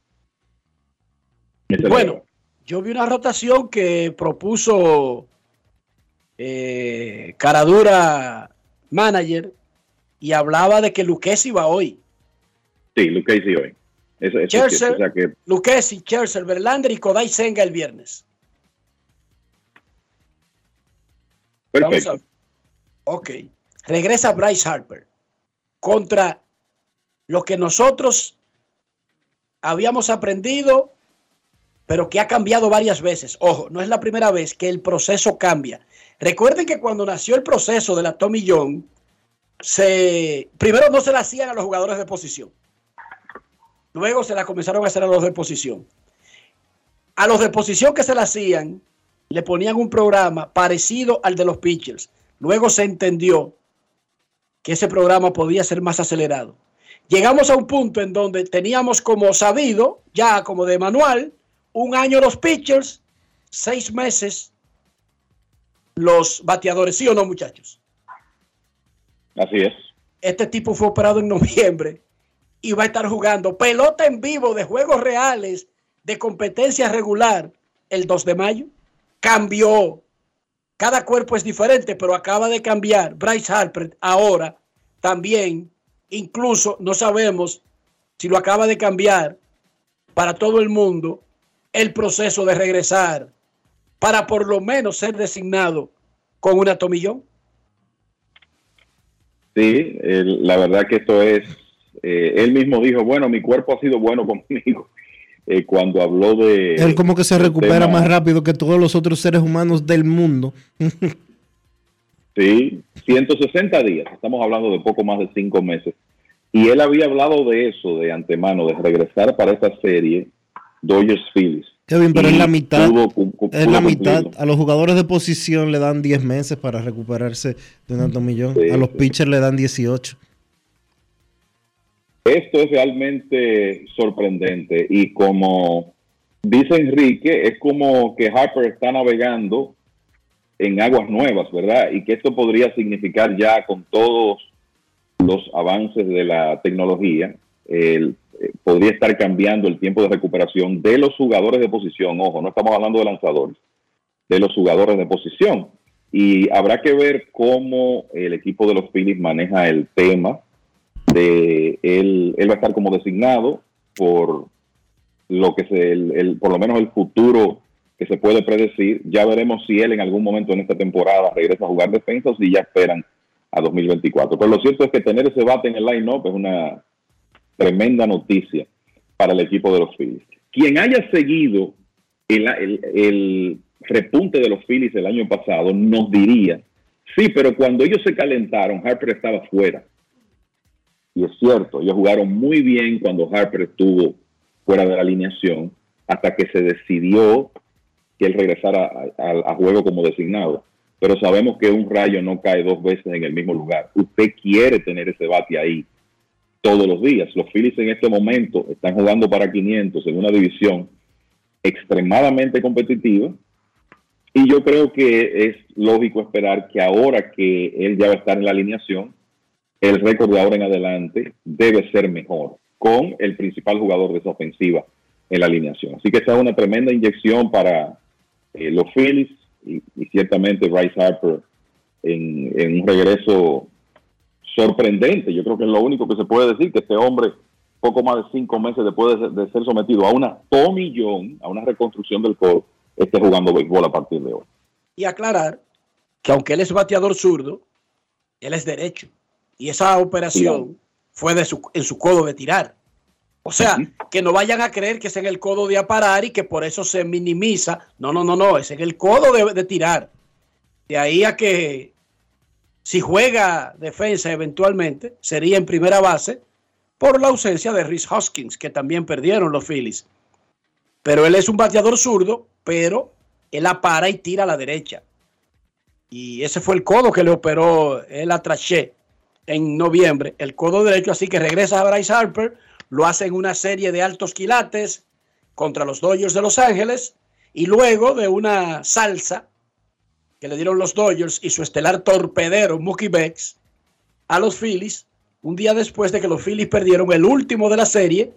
Bueno, yo vi una rotación que propuso eh, Caradura Manager y hablaba de que Luquez iba hoy. Sí, Luke Casey hoy. Eso, eso es. O sea que Luquez y Verlander y Kodai Senga el viernes. Vamos perfecto. a ver. Ok. Regresa Bryce Harper contra lo que nosotros habíamos aprendido, pero que ha cambiado varias veces. Ojo, no es la primera vez que el proceso cambia. Recuerden que cuando nació el proceso de la Tommy John, se, primero no se la hacían a los jugadores de posición. Luego se la comenzaron a hacer a los de posición. A los de posición que se la hacían, le ponían un programa parecido al de los pitchers. Luego se entendió que ese programa podía ser más acelerado. Llegamos a un punto en donde teníamos como sabido, ya como de manual, un año los pitchers, seis meses los bateadores, ¿sí o no, muchachos? Así es. Este tipo fue operado en noviembre y va a estar jugando pelota en vivo de juegos reales de competencia regular el 2 de mayo. Cambió. Cada cuerpo es diferente, pero acaba de cambiar. Bryce Harper ahora también, incluso no sabemos si lo acaba de cambiar para todo el mundo el proceso de regresar para por lo menos ser designado con una tomillón. Sí, la verdad que esto es, eh, él mismo dijo, bueno, mi cuerpo ha sido bueno conmigo eh, cuando habló de... Él como que se recupera tema- más rápido que todos los otros seres humanos del mundo. Sí, 160 días, estamos hablando de poco más de cinco meses. Y él había hablado de eso de antemano, de regresar para esta serie Dodgers Phillies. Kevin, pero Y es la mitad. pudo Es la mitad. A los jugadores de posición le dan 10 meses para recuperarse de un tomillón. Sí, a los sí. pitchers le dan 18. Esto es realmente sorprendente y como dice Enrique, es como que Harper está navegando en aguas nuevas, ¿verdad? Y que esto podría significar ya con todos los avances de la tecnología, el- eh, podría estar cambiando el tiempo de recuperación de los jugadores de posición. Ojo, no estamos hablando de lanzadores, de los jugadores de posición. Y habrá que ver cómo el equipo de los Phillies maneja el tema de él, va a estar como designado por lo que se, el, el- por lo menos el futuro que se puede predecir. Ya veremos si él en algún momento en esta temporada regresa a jugar defensa o si ya esperan a 2024. Pero lo cierto es que tener ese bate en el line-up es una tremenda noticia para el equipo de los Phillies. Quien haya seguido el, el- el repunte de los Phillies el año pasado nos diría, sí, pero cuando ellos se calentaron, Harper estaba fuera. Y es cierto, ellos jugaron muy bien cuando Harper estuvo fuera de la alineación, hasta que se decidió que él regresara a, juego como designado. Pero sabemos que un rayo no cae dos veces en el mismo lugar. Usted quiere tener ese bate ahí todos los días. Los Phillies en este momento están jugando para 500 en una división extremadamente competitiva. Y yo creo que es lógico esperar que ahora que él ya va a estar en la alineación, el récord de ahora en adelante debe ser mejor con el principal jugador de esa ofensiva en la alineación. Así que esta es una tremenda inyección para eh, los Phillies y, ciertamente Bryce Harper en, un regreso sorprendente. Yo creo que es lo único que se puede decir, que este hombre, poco más de cinco meses después de ser, sometido a una tomillón, a una reconstrucción del codo, esté jugando béisbol a partir de hoy. Y aclarar que aunque él es bateador zurdo, él es derecho. Y esa operación fue de su, en su codo de tirar. O sea, que no vayan a creer que es en el codo de aparar y que por eso se minimiza. No, no, no, no, es en el codo de, de tirar. De ahí a que si juega defensa eventualmente, sería en primera base por la ausencia de Rhys Hoskins, que también perdieron los Phillies. Pero él es un bateador zurdo, pero él apara y tira a la derecha. Y ese fue el codo que le operó el atraché en noviembre, el codo derecho, así que regresa a Bryce Harper, lo hace en una serie de altos quilates contra los Dodgers de Los Ángeles y luego de una salsa que le dieron los Dodgers y su estelar torpedero Mookie Becks a los Phillies un día después de que los Phillies perdieron el último de la serie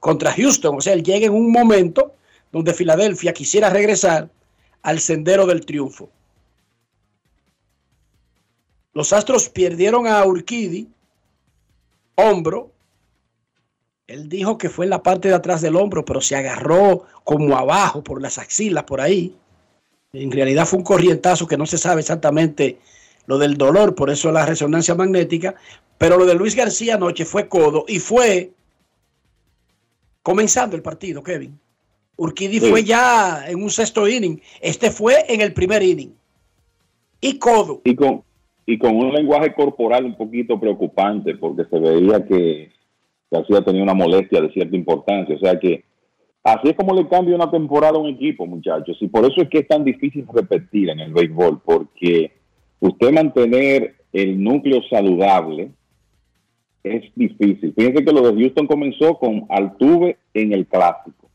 contra Houston. O sea, él llega en un momento donde Filadelfia quisiera regresar al sendero del triunfo. Los Astros perdieron a Urquidi, hombro. Él dijo que fue en la parte de atrás del hombro, pero se agarró como abajo por las axilas, por ahí. En realidad fue un corrientazo que no se sabe exactamente lo del dolor, por eso la resonancia magnética. Pero lo de Luis García anoche fue codo y fue comenzando el partido, Kevin. Urquidi Sí. fue ya en un sexto inning. Este fue en el primer inning. Y codo. y con y con un lenguaje corporal un poquito preocupante porque se veía que García tenía una molestia de cierta importancia, o sea que así es como le cambia una temporada a un equipo, muchachos, y por eso es que es tan difícil repetir en el béisbol, porque usted mantener el núcleo saludable es difícil. Fíjense que lo de Houston comenzó con Altuve en el clásico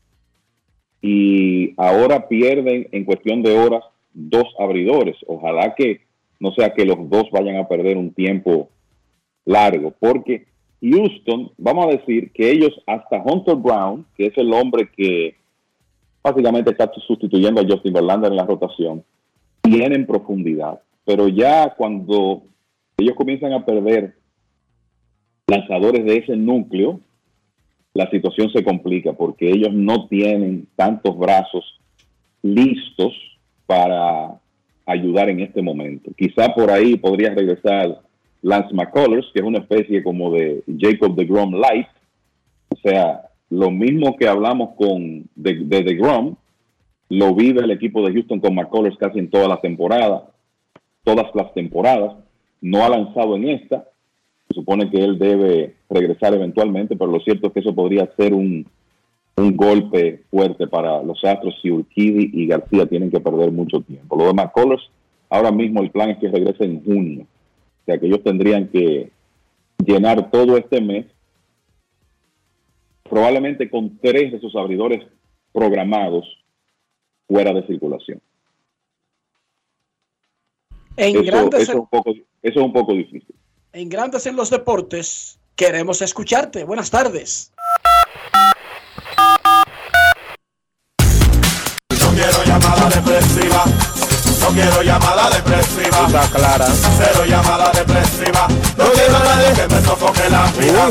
y ahora pierden en cuestión de horas dos abridores. Ojalá que no sea que los dos vayan a perder un tiempo largo, porque Houston, vamos a decir que ellos hasta Hunter Brown, que es el hombre que básicamente está sustituyendo a Justin Verlander en la rotación, tienen profundidad, pero ya cuando ellos comienzan a perder lanzadores de ese núcleo, la situación se complica porque ellos no tienen tantos brazos listos para ayudar en este momento. Quizá por ahí podría regresar Lance McCullers, que es una especie como de Jacob de Grom Light. O sea, lo mismo que hablamos con de, Grom, lo vive el equipo de Houston con McCullers casi en toda la temporada, todas las temporadas. No ha lanzado en esta. Se supone que él debe regresar eventualmente, pero lo cierto es que eso podría ser un, un golpe fuerte para los Astros si Urquidi y García tienen que perder mucho tiempo. Lo de McCullers, ahora mismo el plan es que regrese en junio. O sea que ellos tendrían que llenar todo este mes, probablemente con tres de sus abridores programados fuera de circulación. En, Eso, grandes, eso es un poco, eso es un poco difícil. en Grandes en los Deportes, queremos escucharte. Buenas tardes. Depresiva. No quiero llamada depresiva. Está clara. Cero llamada depresiva. No quiero a nadie que me sofoque la vida.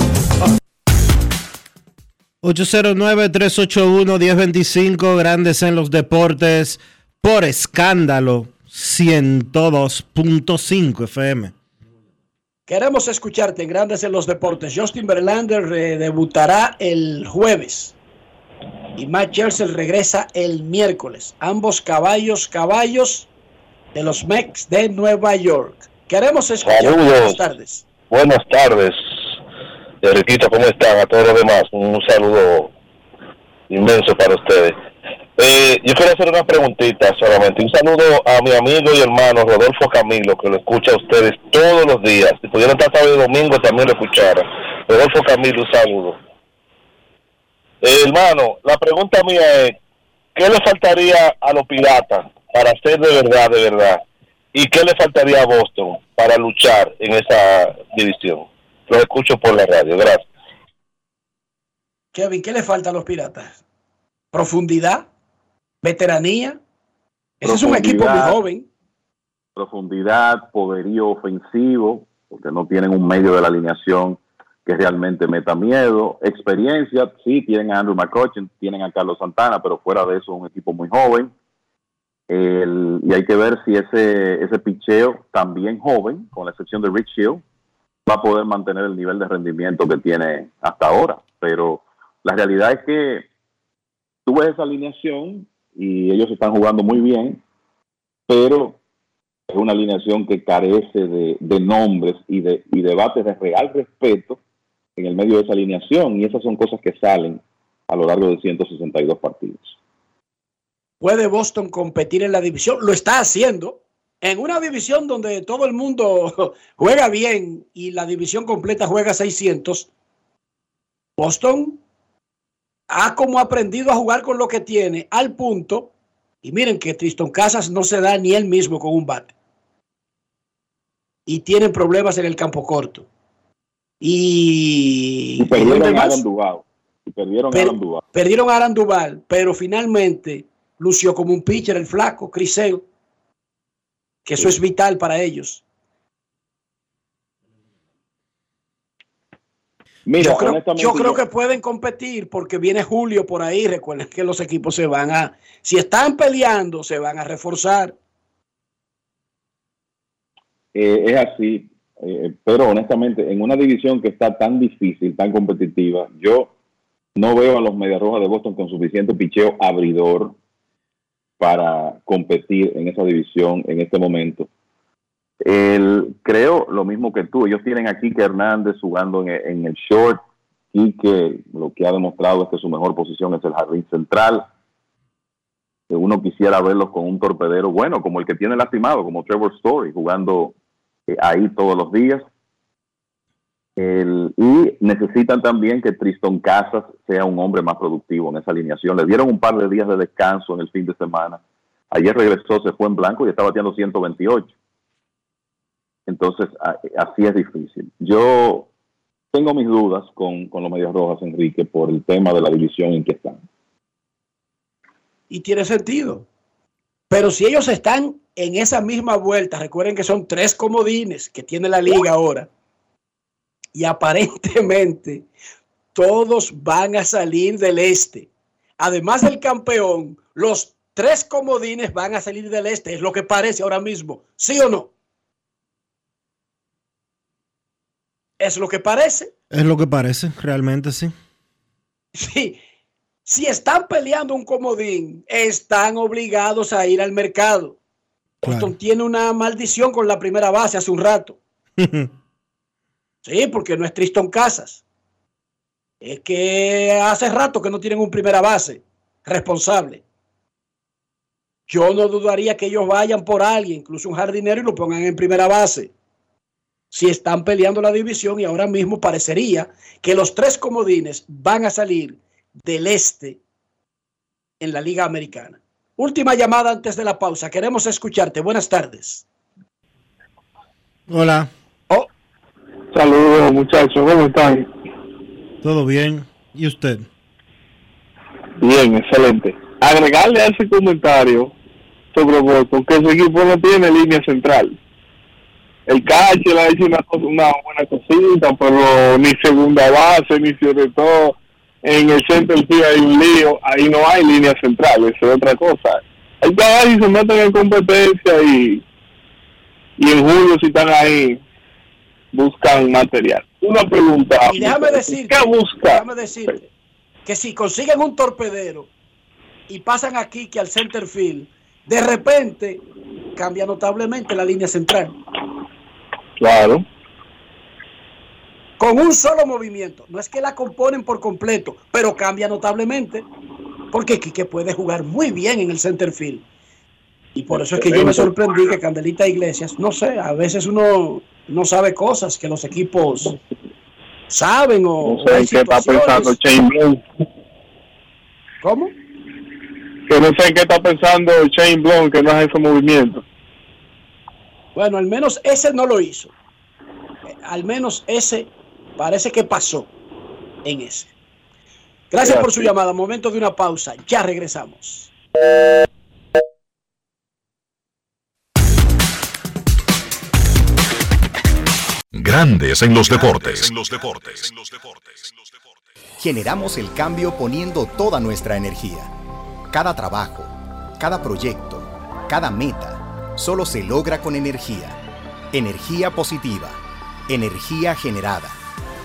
809-381-1025, Grandes en los Deportes, por escándalo, 102.5 FM. Queremos escucharte Grandes en los Deportes. Justin Verlander eh, debutará el jueves y Matt Scherzer regresa el miércoles. Ambos caballos, caballos de los Mex de Nueva York. Queremos escucharte. Saludos. Buenas tardes. Buenas tardes, Enriquito, ¿cómo están? A todos los demás, un saludo inmenso para ustedes. Eh, yo quiero hacer una preguntita solamente. Un saludo a mi amigo y hermano Rodolfo Camilo, que lo escucha a ustedes todos los días. Si pudieran estar sábado y domingo, también lo escuchara. Rodolfo Camilo, un saludo. Eh, hermano, la pregunta mía es, ¿qué le faltaría a los piratas para ser de verdad, de verdad? ¿Y qué le faltaría a Boston para luchar en esa división? Lo escucho por la radio, gracias. Kevin, ¿qué le falta a los piratas? ¿Profundidad? ¿Veteranía? Ese es un equipo muy joven. profundidad, poderío ofensivo, porque no tienen un medio de la alineación que realmente meta miedo, experiencia, sí, tienen a Andrew McCutcheon, tienen a Carlos Santana, pero fuera de eso es un equipo muy joven. Y hay que ver si ese, ese picheo también joven, con la excepción de Rich Hill, va a poder mantener el nivel de rendimiento que tiene hasta ahora. Pero la realidad es que tú ves esa alineación y ellos están jugando muy bien, pero es una alineación que carece de, de nombres y de y debates de real respeto en el medio de esa alineación y esas son cosas que salen a lo largo de 162 partidos. ¿Puede Boston competir en la división? Lo está haciendo. En una división donde todo el mundo juega bien y la división completa juega 600, Boston ha como aprendido a jugar con lo que tiene al punto Y miren que Tristan Casas no se da ni él mismo con un bate. Y tienen problemas en el campo corto. Y, y perdieron a Aaron Duval. Y perdieron per, a Aaron Duval. Perdieron a Aaron Duval, pero finalmente lució como un pitcher el flaco, Criseo. Que eso es vital para ellos. Mira, yo creo, yo creo que pueden competir porque viene Julio por ahí. Recuerden que los equipos se van a, si están peleando, se van a reforzar. Eh, es así, eh, pero honestamente, en una división que está tan difícil, tan competitiva, yo no veo a los Medias Rojas de Boston con suficiente picheo abridor para competir en esa división en este momento. El, creo lo mismo que tú. Ellos tienen a Kike Hernández jugando en, en el short. Kike lo que ha demostrado es que su mejor posición es el jardín central. Uno quisiera verlos con un torpedero bueno, como el que tiene lastimado, como Trevor Story, jugando eh, ahí todos los días. Y necesitan también que Tristan Casas sea un hombre más productivo en esa alineación. Le dieron un par de días de descanso en el fin de semana. Ayer regresó, se fue en blanco y está bateando 128. Entonces, así es difícil. Yo tengo mis dudas con, con los Medias Rojas, Enrique, por el tema de la división en que están. Y tiene sentido. Pero si ellos están en esa misma vuelta, recuerden que son tres comodines que tiene la liga ahora, y aparentemente todos van a salir del este. Además del campeón, los tres comodines van a salir del este, es lo que parece ahora mismo, ¿sí o no? ¿Es lo que parece? Es lo que parece, realmente sí. Sí. Si están peleando un comodín, están obligados a ir al mercado. Claro. Boston tiene una maldición con la primera base hace un rato. sí, porque no es Tristan Casas. Es que hace rato que no tienen un primera base responsable. Yo no dudaría que ellos vayan por alguien, incluso un jardinero, y lo pongan en primera base si están peleando la división y ahora mismo parecería que los tres comodines van a salir del este en la Liga Americana. Última llamada antes de la pausa. Queremos escucharte. Buenas tardes. Hola. Oh. Saludos muchachos. ¿Cómo están? Todo bien. ¿Y usted? Bien, excelente. Agregarle a ese comentario sobre Boston que ese equipo no tiene línea central el le ha hecho una, una buena cosita, pero ni segunda base, ni sobre todo en el centro del hay un lío, ahí no hay línea central, eso es otra cosa. Hay que y se meten en competencia y, y en julio si están ahí buscan material. Una pregunta. Y déjame decir, ¿qué busca? Déjame decirte que si consiguen un torpedero y pasan aquí que al center field, de repente cambia notablemente la línea central. Claro. Con un solo movimiento. No es que la componen por completo, pero cambia notablemente. Porque Quique puede jugar muy bien en el center field. Y por eso es que yo me sorprendí que Candelita Iglesias, no sé, a veces uno no sabe cosas que los equipos saben o. No sé en qué está pensando Shane Bloom. ¿Cómo? Que no sé en qué está pensando Shane Bloom, que no hace ese movimiento. Bueno, al menos ese no lo hizo. Al menos ese parece que pasó en ese. Gracias por su llamada. Momento de una pausa. Ya regresamos. Grandes en los deportes. En los deportes. Generamos el cambio poniendo toda nuestra energía. Cada trabajo, cada proyecto, cada meta solo se logra con energía. Energía positiva, energía generada,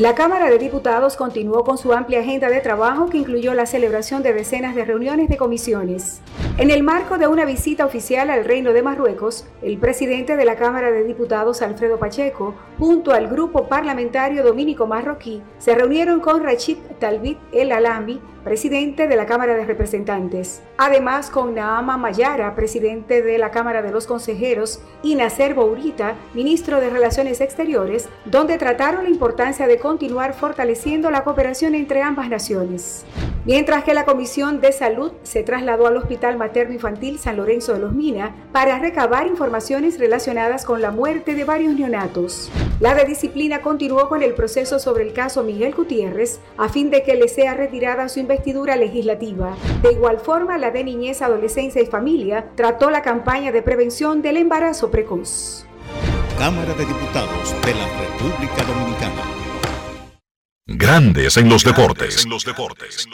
La Cámara de Diputados continuó con su amplia agenda de trabajo que incluyó la celebración de decenas de reuniones de comisiones. En el marco de una visita oficial al Reino de Marruecos, el presidente de la Cámara de Diputados, Alfredo Pacheco, junto al grupo parlamentario dominico marroquí, se reunieron con Rachid Talbit El Alambi, presidente de la Cámara de Representantes. Además, con Naama Mayara, presidente de la Cámara de los Consejeros, y Nacer Bourita, ministro de Relaciones Exteriores, donde trataron la importancia de continuar fortaleciendo la cooperación entre ambas naciones. Mientras que la Comisión de Salud se trasladó al Hospital Materno Infantil San Lorenzo de los Mina para recabar informaciones relacionadas con la muerte de varios neonatos. La de disciplina continuó con el proceso sobre el caso Miguel Gutiérrez a fin de que le sea retirada su investidura legislativa. De igual forma, la de Niñez, Adolescencia y Familia trató la campaña de prevención del embarazo precoz. Cámara de Diputados de la República Dominicana. Grandes en los deportes. En los deportes.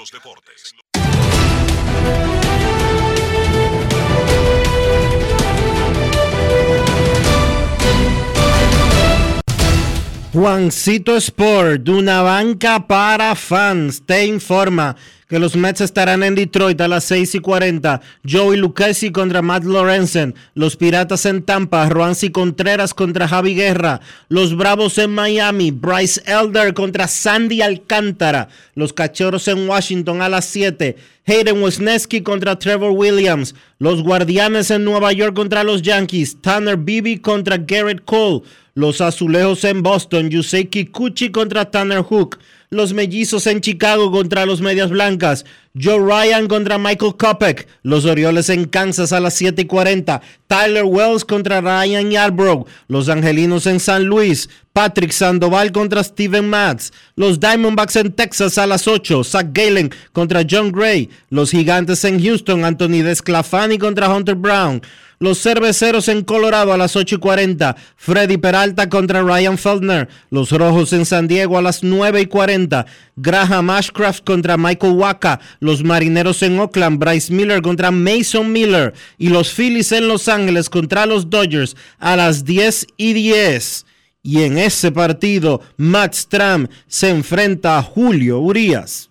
Juancito Sport, una banca para fans, te informa que los Mets estarán en Detroit a las 6 y 40. Joey Lucchesi contra Matt Lorenzen. Los Piratas en Tampa. Roansi Contreras contra Javi Guerra. Los Bravos en Miami. Bryce Elder contra Sandy Alcántara. Los Cachorros en Washington a las 7. Hayden Wesneski contra Trevor Williams. Los Guardianes en Nueva York contra los Yankees. Tanner Beebe contra Garrett Cole. Los Azulejos en Boston. Yusei Kikuchi contra Tanner Hook. Los Mellizos en Chicago contra los Medias Blancas. Joe Ryan contra Michael Kopek. Los Orioles en Kansas a las 7 y 40. Tyler Wells contra Ryan Yarbrough. Los Angelinos en San Luis. Patrick Sandoval contra Steven Matz. Los Diamondbacks en Texas a las 8. Zach Galen contra John Gray. Los Gigantes en Houston. Anthony Desclafani contra Hunter Brown. Los cerveceros en Colorado a las 8 y 40. Freddy Peralta contra Ryan Feldner. Los rojos en San Diego a las 9 y 40. Graham Ashcraft contra Michael Waka. Los marineros en Oakland. Bryce Miller contra Mason Miller. Y los Phillies en Los Ángeles contra los Dodgers a las 10 y 10. Y en ese partido, Matt Stram se enfrenta a Julio Urias.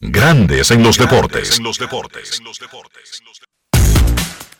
Grandes en los deportes.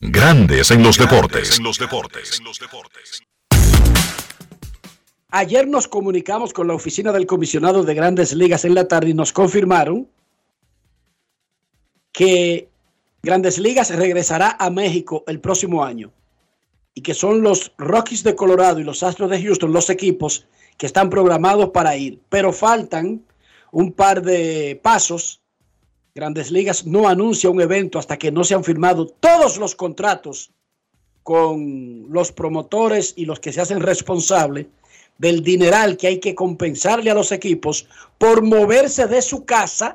Grandes en los deportes. Ayer nos comunicamos con la oficina del comisionado de grandes ligas en la tarde y nos confirmaron que Grandes Ligas regresará a México el próximo año y que son los Rockies de Colorado y los Astros de Houston los equipos que están programados para ir, pero faltan un par de pasos Grandes Ligas no anuncia un evento hasta que no se han firmado todos los contratos con los promotores y los que se hacen responsables del dineral que hay que compensarle a los equipos por moverse de su casa.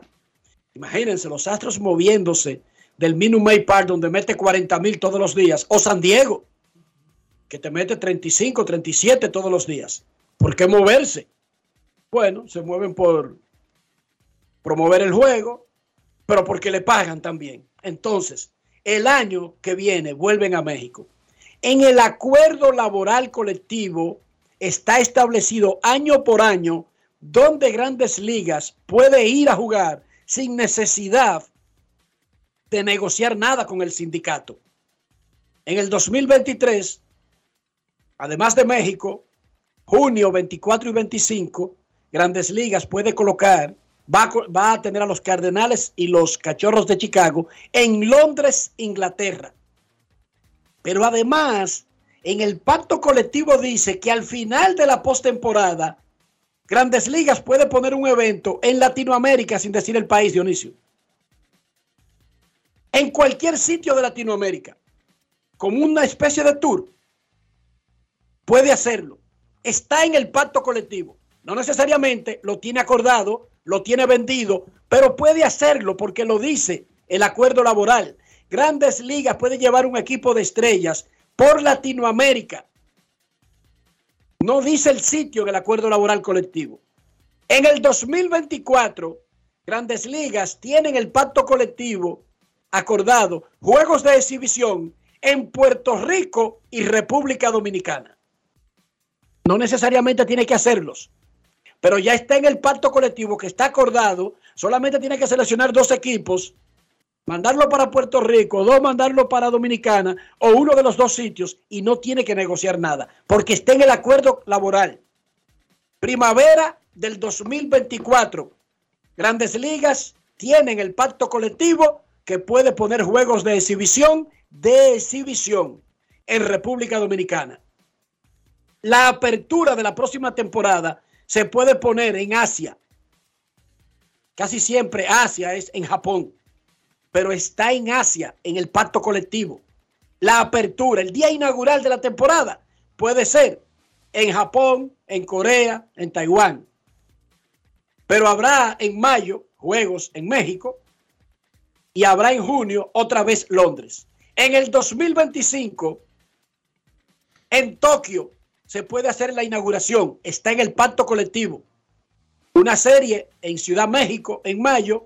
Imagínense los Astros moviéndose del Minute Maid Park donde mete 40 mil todos los días, o San Diego, que te mete 35, 37 todos los días. ¿Por qué moverse? Bueno, se mueven por promover el juego, pero porque le pagan también. Entonces, el año que viene vuelven a México. En el acuerdo laboral colectivo está establecido año por año donde grandes ligas puede ir a jugar sin necesidad de negociar nada con el sindicato. En el 2023, además de México, junio 24 y 25, Grandes Ligas puede colocar, va, a- va a tener a los Cardenales y los Cachorros de Chicago en Londres, Inglaterra. Pero además, en el pacto colectivo dice que al final de la postemporada, Grandes Ligas puede poner un evento en Latinoamérica sin decir el país, Dionisio. En cualquier sitio de Latinoamérica, como una especie de tour, puede hacerlo. Está en el pacto colectivo. No necesariamente lo tiene acordado, lo tiene vendido, pero puede hacerlo porque lo dice el acuerdo laboral. Grandes ligas puede llevar un equipo de estrellas por Latinoamérica. No dice el sitio en el acuerdo laboral colectivo. En el 2024, Grandes Ligas tienen el pacto colectivo acordado, juegos de exhibición en Puerto Rico y República Dominicana. No necesariamente tiene que hacerlos, pero ya está en el pacto colectivo que está acordado, solamente tiene que seleccionar dos equipos, mandarlo para Puerto Rico, dos mandarlo para Dominicana o uno de los dos sitios y no tiene que negociar nada, porque está en el acuerdo laboral. Primavera del 2024. Grandes ligas tienen el pacto colectivo que puede poner juegos de exhibición, de exhibición en República Dominicana. La apertura de la próxima temporada se puede poner en Asia. Casi siempre Asia es en Japón, pero está en Asia, en el pacto colectivo. La apertura, el día inaugural de la temporada, puede ser en Japón, en Corea, en Taiwán. Pero habrá en mayo juegos en México y habrá en junio otra vez Londres. En el 2025, en Tokio, se puede hacer la inauguración. Está en el pacto colectivo. Una serie en Ciudad México en mayo.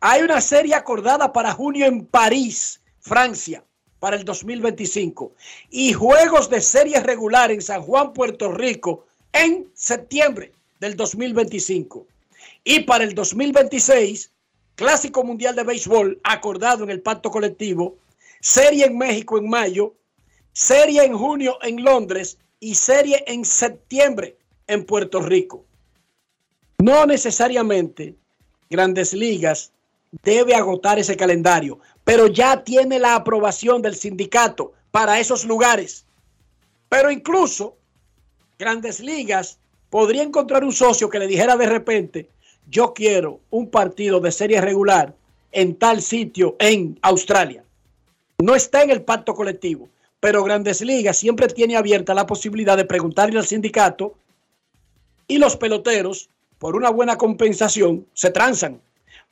Hay una serie acordada para junio en París, Francia, para el 2025. Y juegos de serie regular en San Juan, Puerto Rico, en septiembre del 2025. Y para el 2026, Clásico Mundial de Béisbol acordado en el pacto colectivo, serie en México en mayo, serie en junio en Londres y serie en septiembre en Puerto Rico. No necesariamente Grandes Ligas debe agotar ese calendario, pero ya tiene la aprobación del sindicato para esos lugares. Pero incluso Grandes Ligas podría encontrar un socio que le dijera de repente, yo quiero un partido de serie regular en tal sitio en Australia. No está en el pacto colectivo, pero Grandes Ligas siempre tiene abierta la posibilidad de preguntarle al sindicato y los peloteros, por una buena compensación, se transan.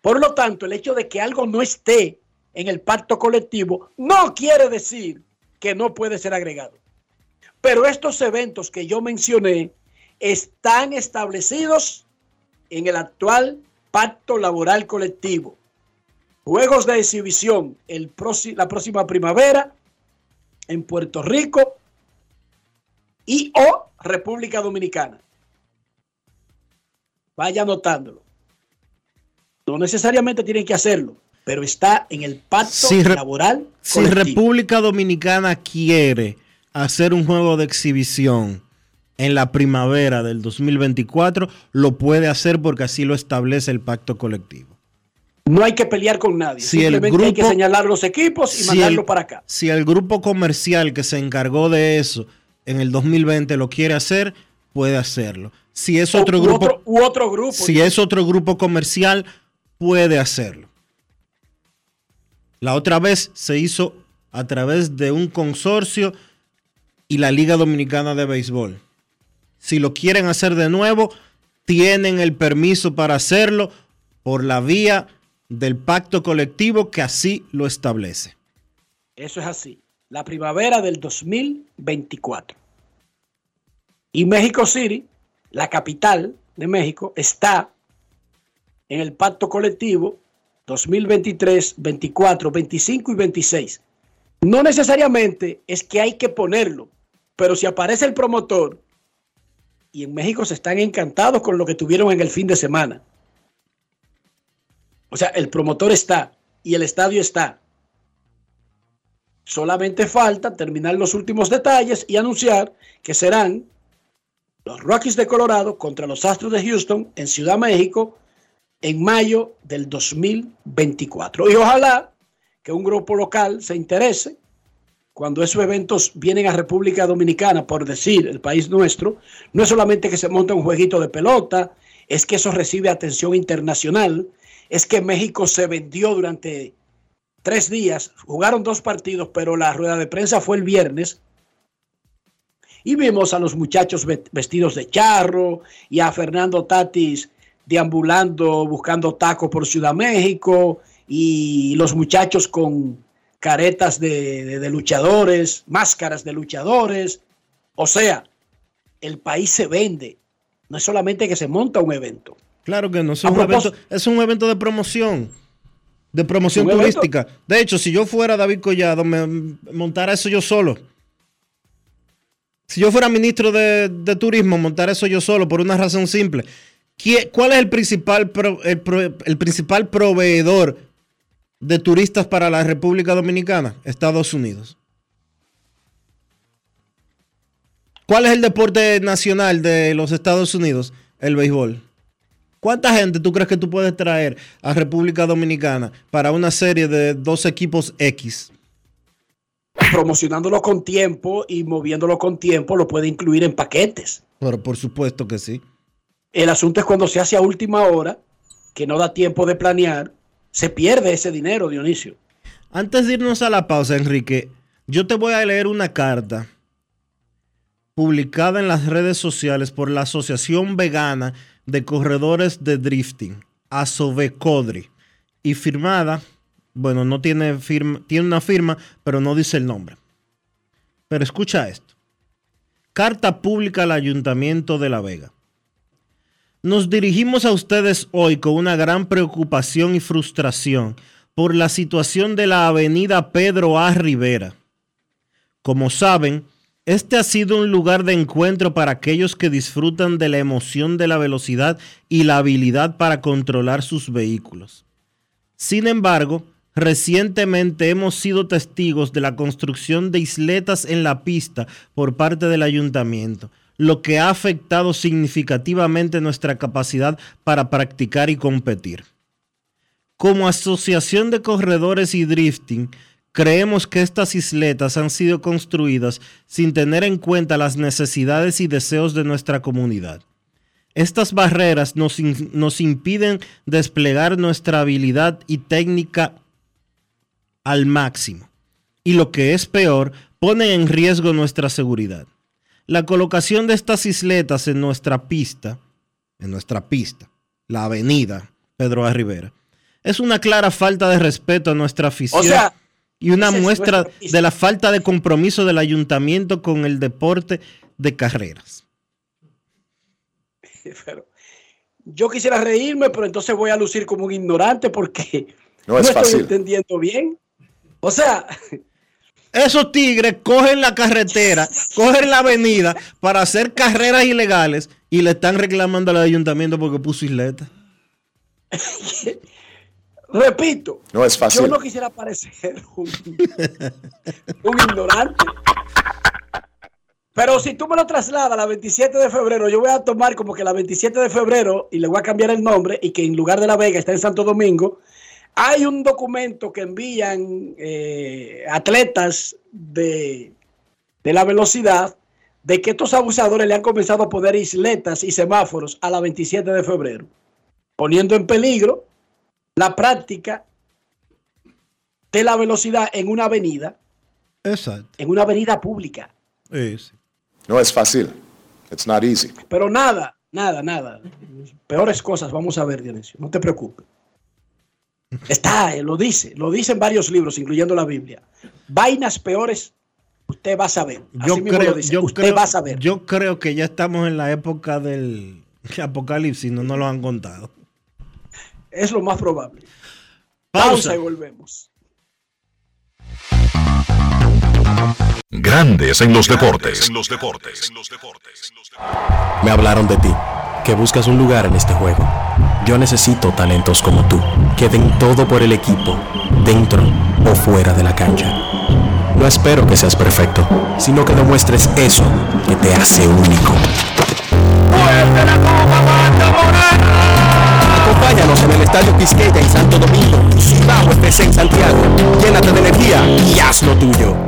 Por lo tanto, el hecho de que algo no esté en el pacto colectivo no quiere decir que no puede ser agregado. Pero estos eventos que yo mencioné están establecidos en el actual pacto laboral colectivo. Juegos de exhibición el la próxima primavera en Puerto Rico y o República Dominicana. Vaya anotándolo. No necesariamente tienen que hacerlo, pero está en el pacto Si laboral Si colectivo. República Dominicana quiere hacer un juego de exhibición en la primavera del 2024, lo puede hacer porque así lo establece el pacto colectivo. No hay que pelear con nadie. Si el Simplemente hay que señalar los equipos y Si mandarlo el- para acá. Si el grupo comercial que se encargó de eso en el 2020 lo quiere hacer, puede hacerlo. Si es otro grupo, otro- u otro grupo. si es otro grupo comercial, puede hacerlo. La otra vez se hizo a través de un consorcio y la Liga Dominicana de Béisbol. Si lo quieren hacer de nuevo, tienen el permiso para hacerlo por la vía del pacto colectivo que así lo establece. Eso es así. La primavera del 2024. Y México City, la capital de México, está en el pacto colectivo 2023, 24, 25 y 26. No necesariamente es que hay que ponerlo, pero si aparece el promotor, y en México se están encantados con lo que tuvieron en el fin de semana. O sea, el promotor está y el estadio está. Solamente falta terminar los últimos detalles y anunciar que serán los Rockies de Colorado contra los Astros de Houston en Ciudad México en mayo del 2024. Y ojalá que un grupo local se interese cuando esos eventos vienen a República Dominicana, por decir, el país nuestro, no es solamente que se monta un jueguito de pelota, es que eso recibe atención internacional, es que México se vendió durante tres días, jugaron dos partidos, pero la rueda de prensa fue el viernes. Y vimos a los muchachos vestidos de charro y a Fernando Tatis deambulando, buscando tacos por Ciudad México y los muchachos con caretas de, luchadores, máscaras de luchadores. O sea, el país se vende. No es solamente que se monta un evento. Claro que no, es un, evento, es un evento de promoción, de promoción turística. De hecho, si yo fuera David Collado, me montara eso yo solo. Si yo fuera ministro de, turismo, montara eso yo solo por una razón simple. ¿Cuál es el principal, el principal proveedor de turistas para la República Dominicana? Estados Unidos. ¿Cuál es el deporte nacional de los Estados Unidos? El béisbol. ¿Cuánta gente tú crees que tú puedes traer a República Dominicana para una serie de dos equipos X? Promocionándolo con tiempo y moviéndolo con tiempo, lo puede incluir en paquetes. Pero por supuesto que sí. El asunto es cuando se hace a última hora, que no da tiempo de planear, se pierde ese dinero, Dionisio. Antes de irnos a la pausa, Enrique, yo te voy a leer una carta publicada en las redes sociales por la Asociación Vegana de Corredores de Drifting, Asovecodri, y firmada, bueno, no tiene firma, tiene una firma, pero no dice el nombre. Pero escucha esto. Carta pública al Ayuntamiento de La Vega. Nos dirigimos a ustedes hoy con una gran preocupación y frustración por la situación de la avenida Pedro A. Rivera. Como saben, este ha sido un lugar de encuentro para aquellos que disfrutan de la emoción de la velocidad y la habilidad para controlar sus vehículos. Sin embargo, recientemente hemos sido testigos de la construcción de isletas en la pista por parte del ayuntamiento, lo que ha afectado significativamente nuestra capacidad para practicar y competir. Como asociación de corredores y drifting, creemos que estas isletas han sido construidas sin tener en cuenta las necesidades y deseos de nuestra comunidad. Estas barreras nos, nos impiden desplegar nuestra habilidad y técnica al máximo. Y lo que es peor, ponen en riesgo nuestra seguridad. La colocación de estas isletas en nuestra pista, en nuestra pista, la avenida Pedro A. Rivera, es una clara falta de respeto a nuestra afición y una muestra de la falta de compromiso del ayuntamiento con el deporte de carreras. yo quisiera reírme, pero entonces voy a lucir como un ignorante porque no, estoy entendiendo bien. O sea, esos tigres cogen la carretera, cogen la avenida para hacer carreras ilegales y le están reclamando al ayuntamiento porque puso isleta. Repito, no es fácil. Yo no quisiera parecer un, un ignorante. Pero si tú me lo trasladas a la 27 de febrero, yo voy a tomar como que la 27 de febrero y le voy a cambiar el nombre y que en lugar de La Vega está en Santo Domingo hay un documento que envían eh, atletas de, la velocidad de que estos abusadores le han comenzado a poner isletas y semáforos a la 27 de febrero, poniendo en peligro la práctica de la velocidad en una avenida. Exacto. En una avenida pública. No es fácil. It's not easy. Pero nada, nada, nada. Peores cosas vamos a ver, Dionisio. No te preocupes. Está, eh, lo dice, lo dice en varios libros, incluyendo la Biblia. Vainas peores, usted va a saber. Yo Así mismo creo, lo dice, yo, usted creo, va a saber. yo creo que ya estamos en la época del apocalipsis, no nos lo han contado. Es lo más probable. Pausa. Pausa y volvemos. Grandes en los deportes. Me hablaron de ti, que buscas un lugar en este juego. Yo necesito talentos como tú, que den todo por el equipo, dentro o fuera de la cancha. No espero que seas perfecto, sino que demuestres eso que te hace único. Acompáñanos en el Estadio Quisqueya en Santo Domingo Cibao FC en Santiago. Llénate de energía y haz lo tuyo.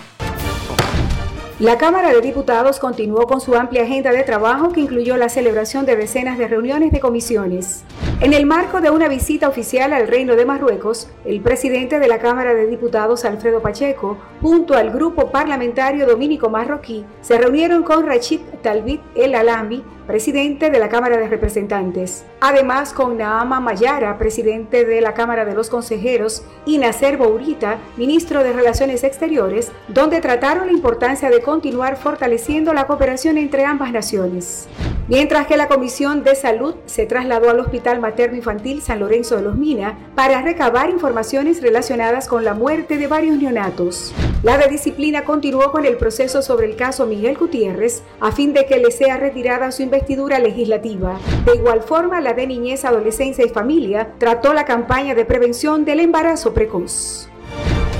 La Cámara de Diputados continuó con su amplia agenda de trabajo que incluyó la celebración de decenas de reuniones de comisiones. En el marco de una visita oficial al Reino de Marruecos, el presidente de la Cámara de Diputados, Alfredo Pacheco, junto al grupo parlamentario dominico marroquí, se reunieron con Rachid Talbit El Alami, presidente de la Cámara de Representantes. Además, con Naama Mayara, presidente de la Cámara de los Consejeros, y Nasser Bourita, ministro de Relaciones Exteriores, donde trataron la importancia de continuar fortaleciendo la cooperación entre ambas naciones. Mientras que la Comisión de Salud se trasladó al Hospital Materno Infantil San Lorenzo de los Mina para recabar informaciones relacionadas con la muerte de varios neonatos. La de disciplina continuó con el proceso sobre el caso Miguel Gutiérrez a fin de que le sea retirada su investidura legislativa. De igual forma, la de Niñez, Adolescencia y Familia trató la campaña de prevención del embarazo precoz.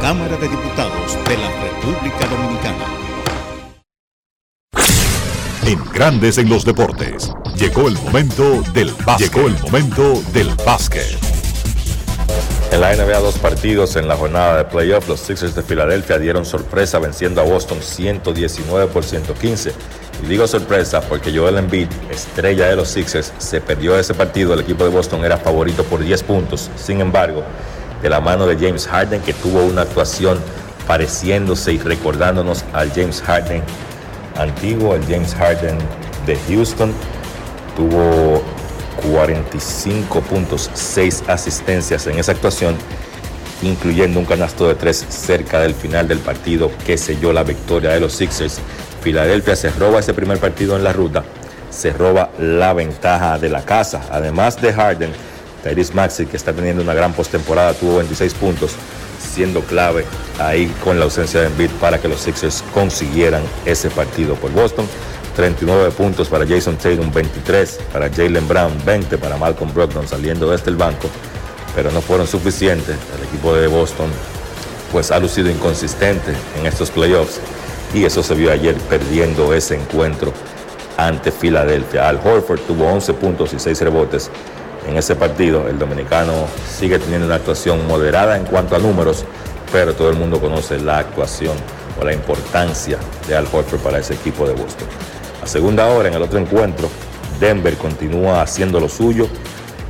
Cámara de Diputados de la República Dominicana. En Grandes en los Deportes. Llegó el momento del básquet. Llegó el momento del básquet. En la NBA, dos partidos en la jornada de playoff, los Sixers de Filadelfia dieron sorpresa venciendo a Boston 119 por 115. Y digo sorpresa porque Joel Embiid, estrella de los Sixers, se perdió ese partido. El equipo de Boston era favorito por 10 puntos. Sin embargo, de la mano de James Harden, que tuvo una actuación pareciéndose y recordándonos al James Harden antiguo, el James Harden de Houston, tuvo 45 puntos, 6 asistencias en esa actuación, incluyendo un canasto de 3 cerca del final del partido que selló la victoria de los Sixers. Filadelfia se roba ese primer partido en la ruta, se roba la ventaja de la casa. Además de Harden, Tyrese Maxey, que está teniendo una gran postemporada, tuvo 26 puntos, siendo clave ahí con la ausencia de Embiid para que los Sixers consiguieran ese partido por Boston. 39 puntos para Jason Tatum, 23 para Jalen Brown, 20 para Malcolm Brogdon saliendo desde el banco, pero no fueron suficientes. El equipo de Boston pues ha lucido inconsistente en estos playoffs y eso se vio ayer perdiendo ese encuentro ante Filadelfia. Al Horford tuvo 11 puntos y 6 rebotes en ese partido. El dominicano sigue teniendo una actuación moderada en cuanto a números, pero todo el mundo conoce la actuación o la importancia de Al Horford para ese equipo de Boston. A segunda hora, en el otro encuentro, Denver continúa haciendo lo suyo,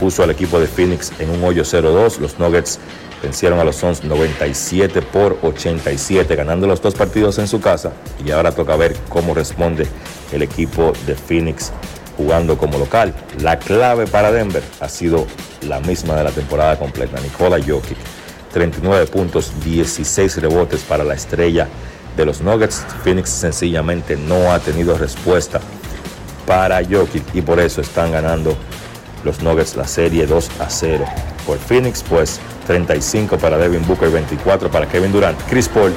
puso al equipo de Phoenix en un hoyo 0-2. Los Nuggets vencieron a los Suns 97 por 87, ganando los dos partidos en su casa. Y ahora toca ver cómo responde el equipo de Phoenix jugando como local. La clave para Denver ha sido la misma de la temporada completa. Nikola Jokic, 39 puntos, 16 rebotes para la estrella de los Nuggets. Phoenix sencillamente no ha tenido respuesta para Jokic y por eso están ganando los Nuggets la serie 2 a 0. Por Phoenix, pues 35 para Devin Booker, 24 para Kevin Durant. Chris Paul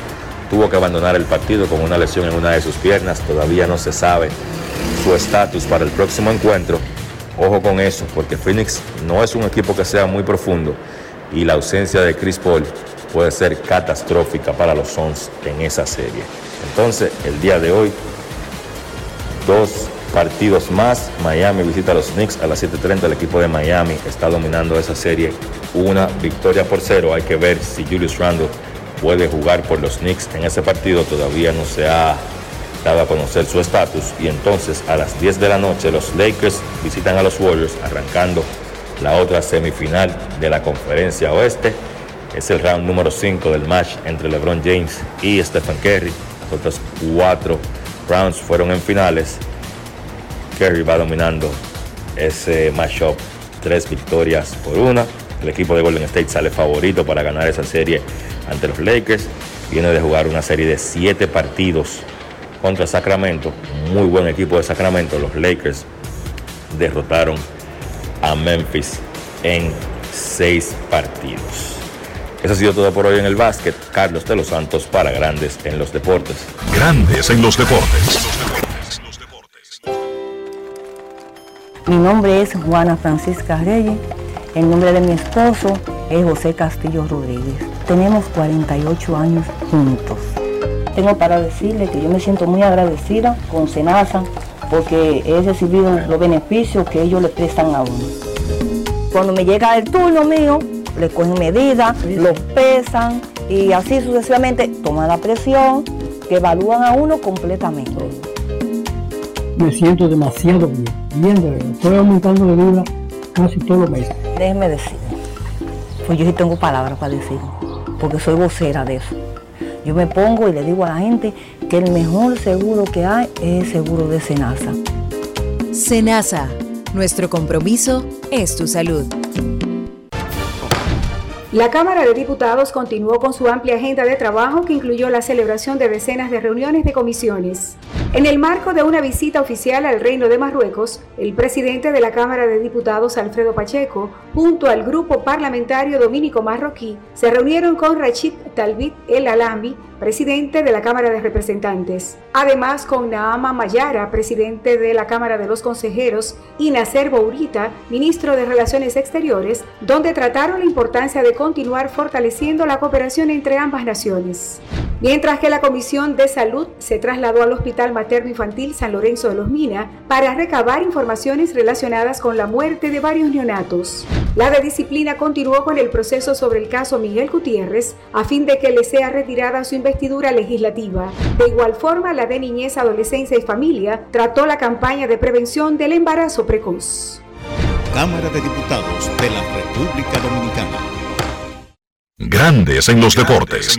tuvo que abandonar el partido con una lesión en una de sus piernas. Todavía no se sabe su estatus para el próximo encuentro. Ojo con eso, porque Phoenix no es un equipo que sea muy profundo y la ausencia de Chris Paul puede ser catastrófica para los Suns en esa serie. Entonces, el día de hoy, dos partidos más. Miami visita a los Knicks a las 7.30. El equipo de Miami está dominando esa serie. Una victoria por cero. Hay que ver si Julius Randle puede jugar por los Knicks en ese partido. Todavía no se ha dado a conocer su estatus. Y entonces a las 10 de la noche los Lakers visitan a los Warriors arrancando la otra semifinal de la conferencia oeste. Es el round número 5 del match entre LeBron James y Stephen Curry. Las cuatro rounds fueron en finales. Curry va dominando ese matchup. Tres victorias por una. El equipo de Golden State sale favorito para ganar esa serie ante los Lakers. Viene de jugar una serie de siete partidos contra Sacramento. Muy buen equipo de Sacramento. Los Lakers derrotaron a Memphis en seis partidos. Eso ha sido todo por hoy en el básquet. Carlos de los Santos para Grandes en los Deportes. Grandes en los Deportes. Mi nombre es Juana Francisca Reyes. El nombre de mi esposo es José Castillo Rodríguez. Tenemos 48 años juntos. Tengo para decirle que yo me siento muy agradecida con Senasa porque he recibido los beneficios que ellos le prestan a uno. Cuando me llega el turno mío, le cogen medidas, los pesan y así sucesivamente toman la presión, que evalúan a uno completamente. Me siento demasiado bien, bien de verdad. Estoy aumentando de vida casi todos los meses. Déjeme decir, pues yo sí tengo palabras para decir, porque soy vocera de eso. Yo me pongo y le digo a la gente que el mejor seguro que hay es el seguro de Senasa. Senasa, nuestro compromiso es tu salud. La Cámara de Diputados continuó con su amplia agenda de trabajo que incluyó la celebración de decenas de reuniones de comisiones. En el marco de una visita oficial al Reino de Marruecos, el presidente de la Cámara de Diputados, Alfredo Pacheco, junto al grupo parlamentario dominico marroquí, se reunieron con Rachid Talbit El Alami, presidente de la Cámara de Representantes. Además, con Naama Mayara, presidente de la Cámara de los Consejeros, y Nacer Bourita, ministro de Relaciones Exteriores, donde trataron la importancia de continuar fortaleciendo la cooperación entre ambas naciones. Mientras que la Comisión de Salud se trasladó al Hospital Materno Infantil San Lorenzo de los Mina para recabar informaciones relacionadas con la muerte de varios neonatos. La de disciplina continuó con el proceso sobre el caso Miguel Gutiérrez a fin de que le sea retirada su investidura legislativa. De igual forma, la de Niñez, Adolescencia y Familia trató la campaña de prevención del embarazo precoz. Cámara de Diputados de la República Dominicana. Grandes en los deportes.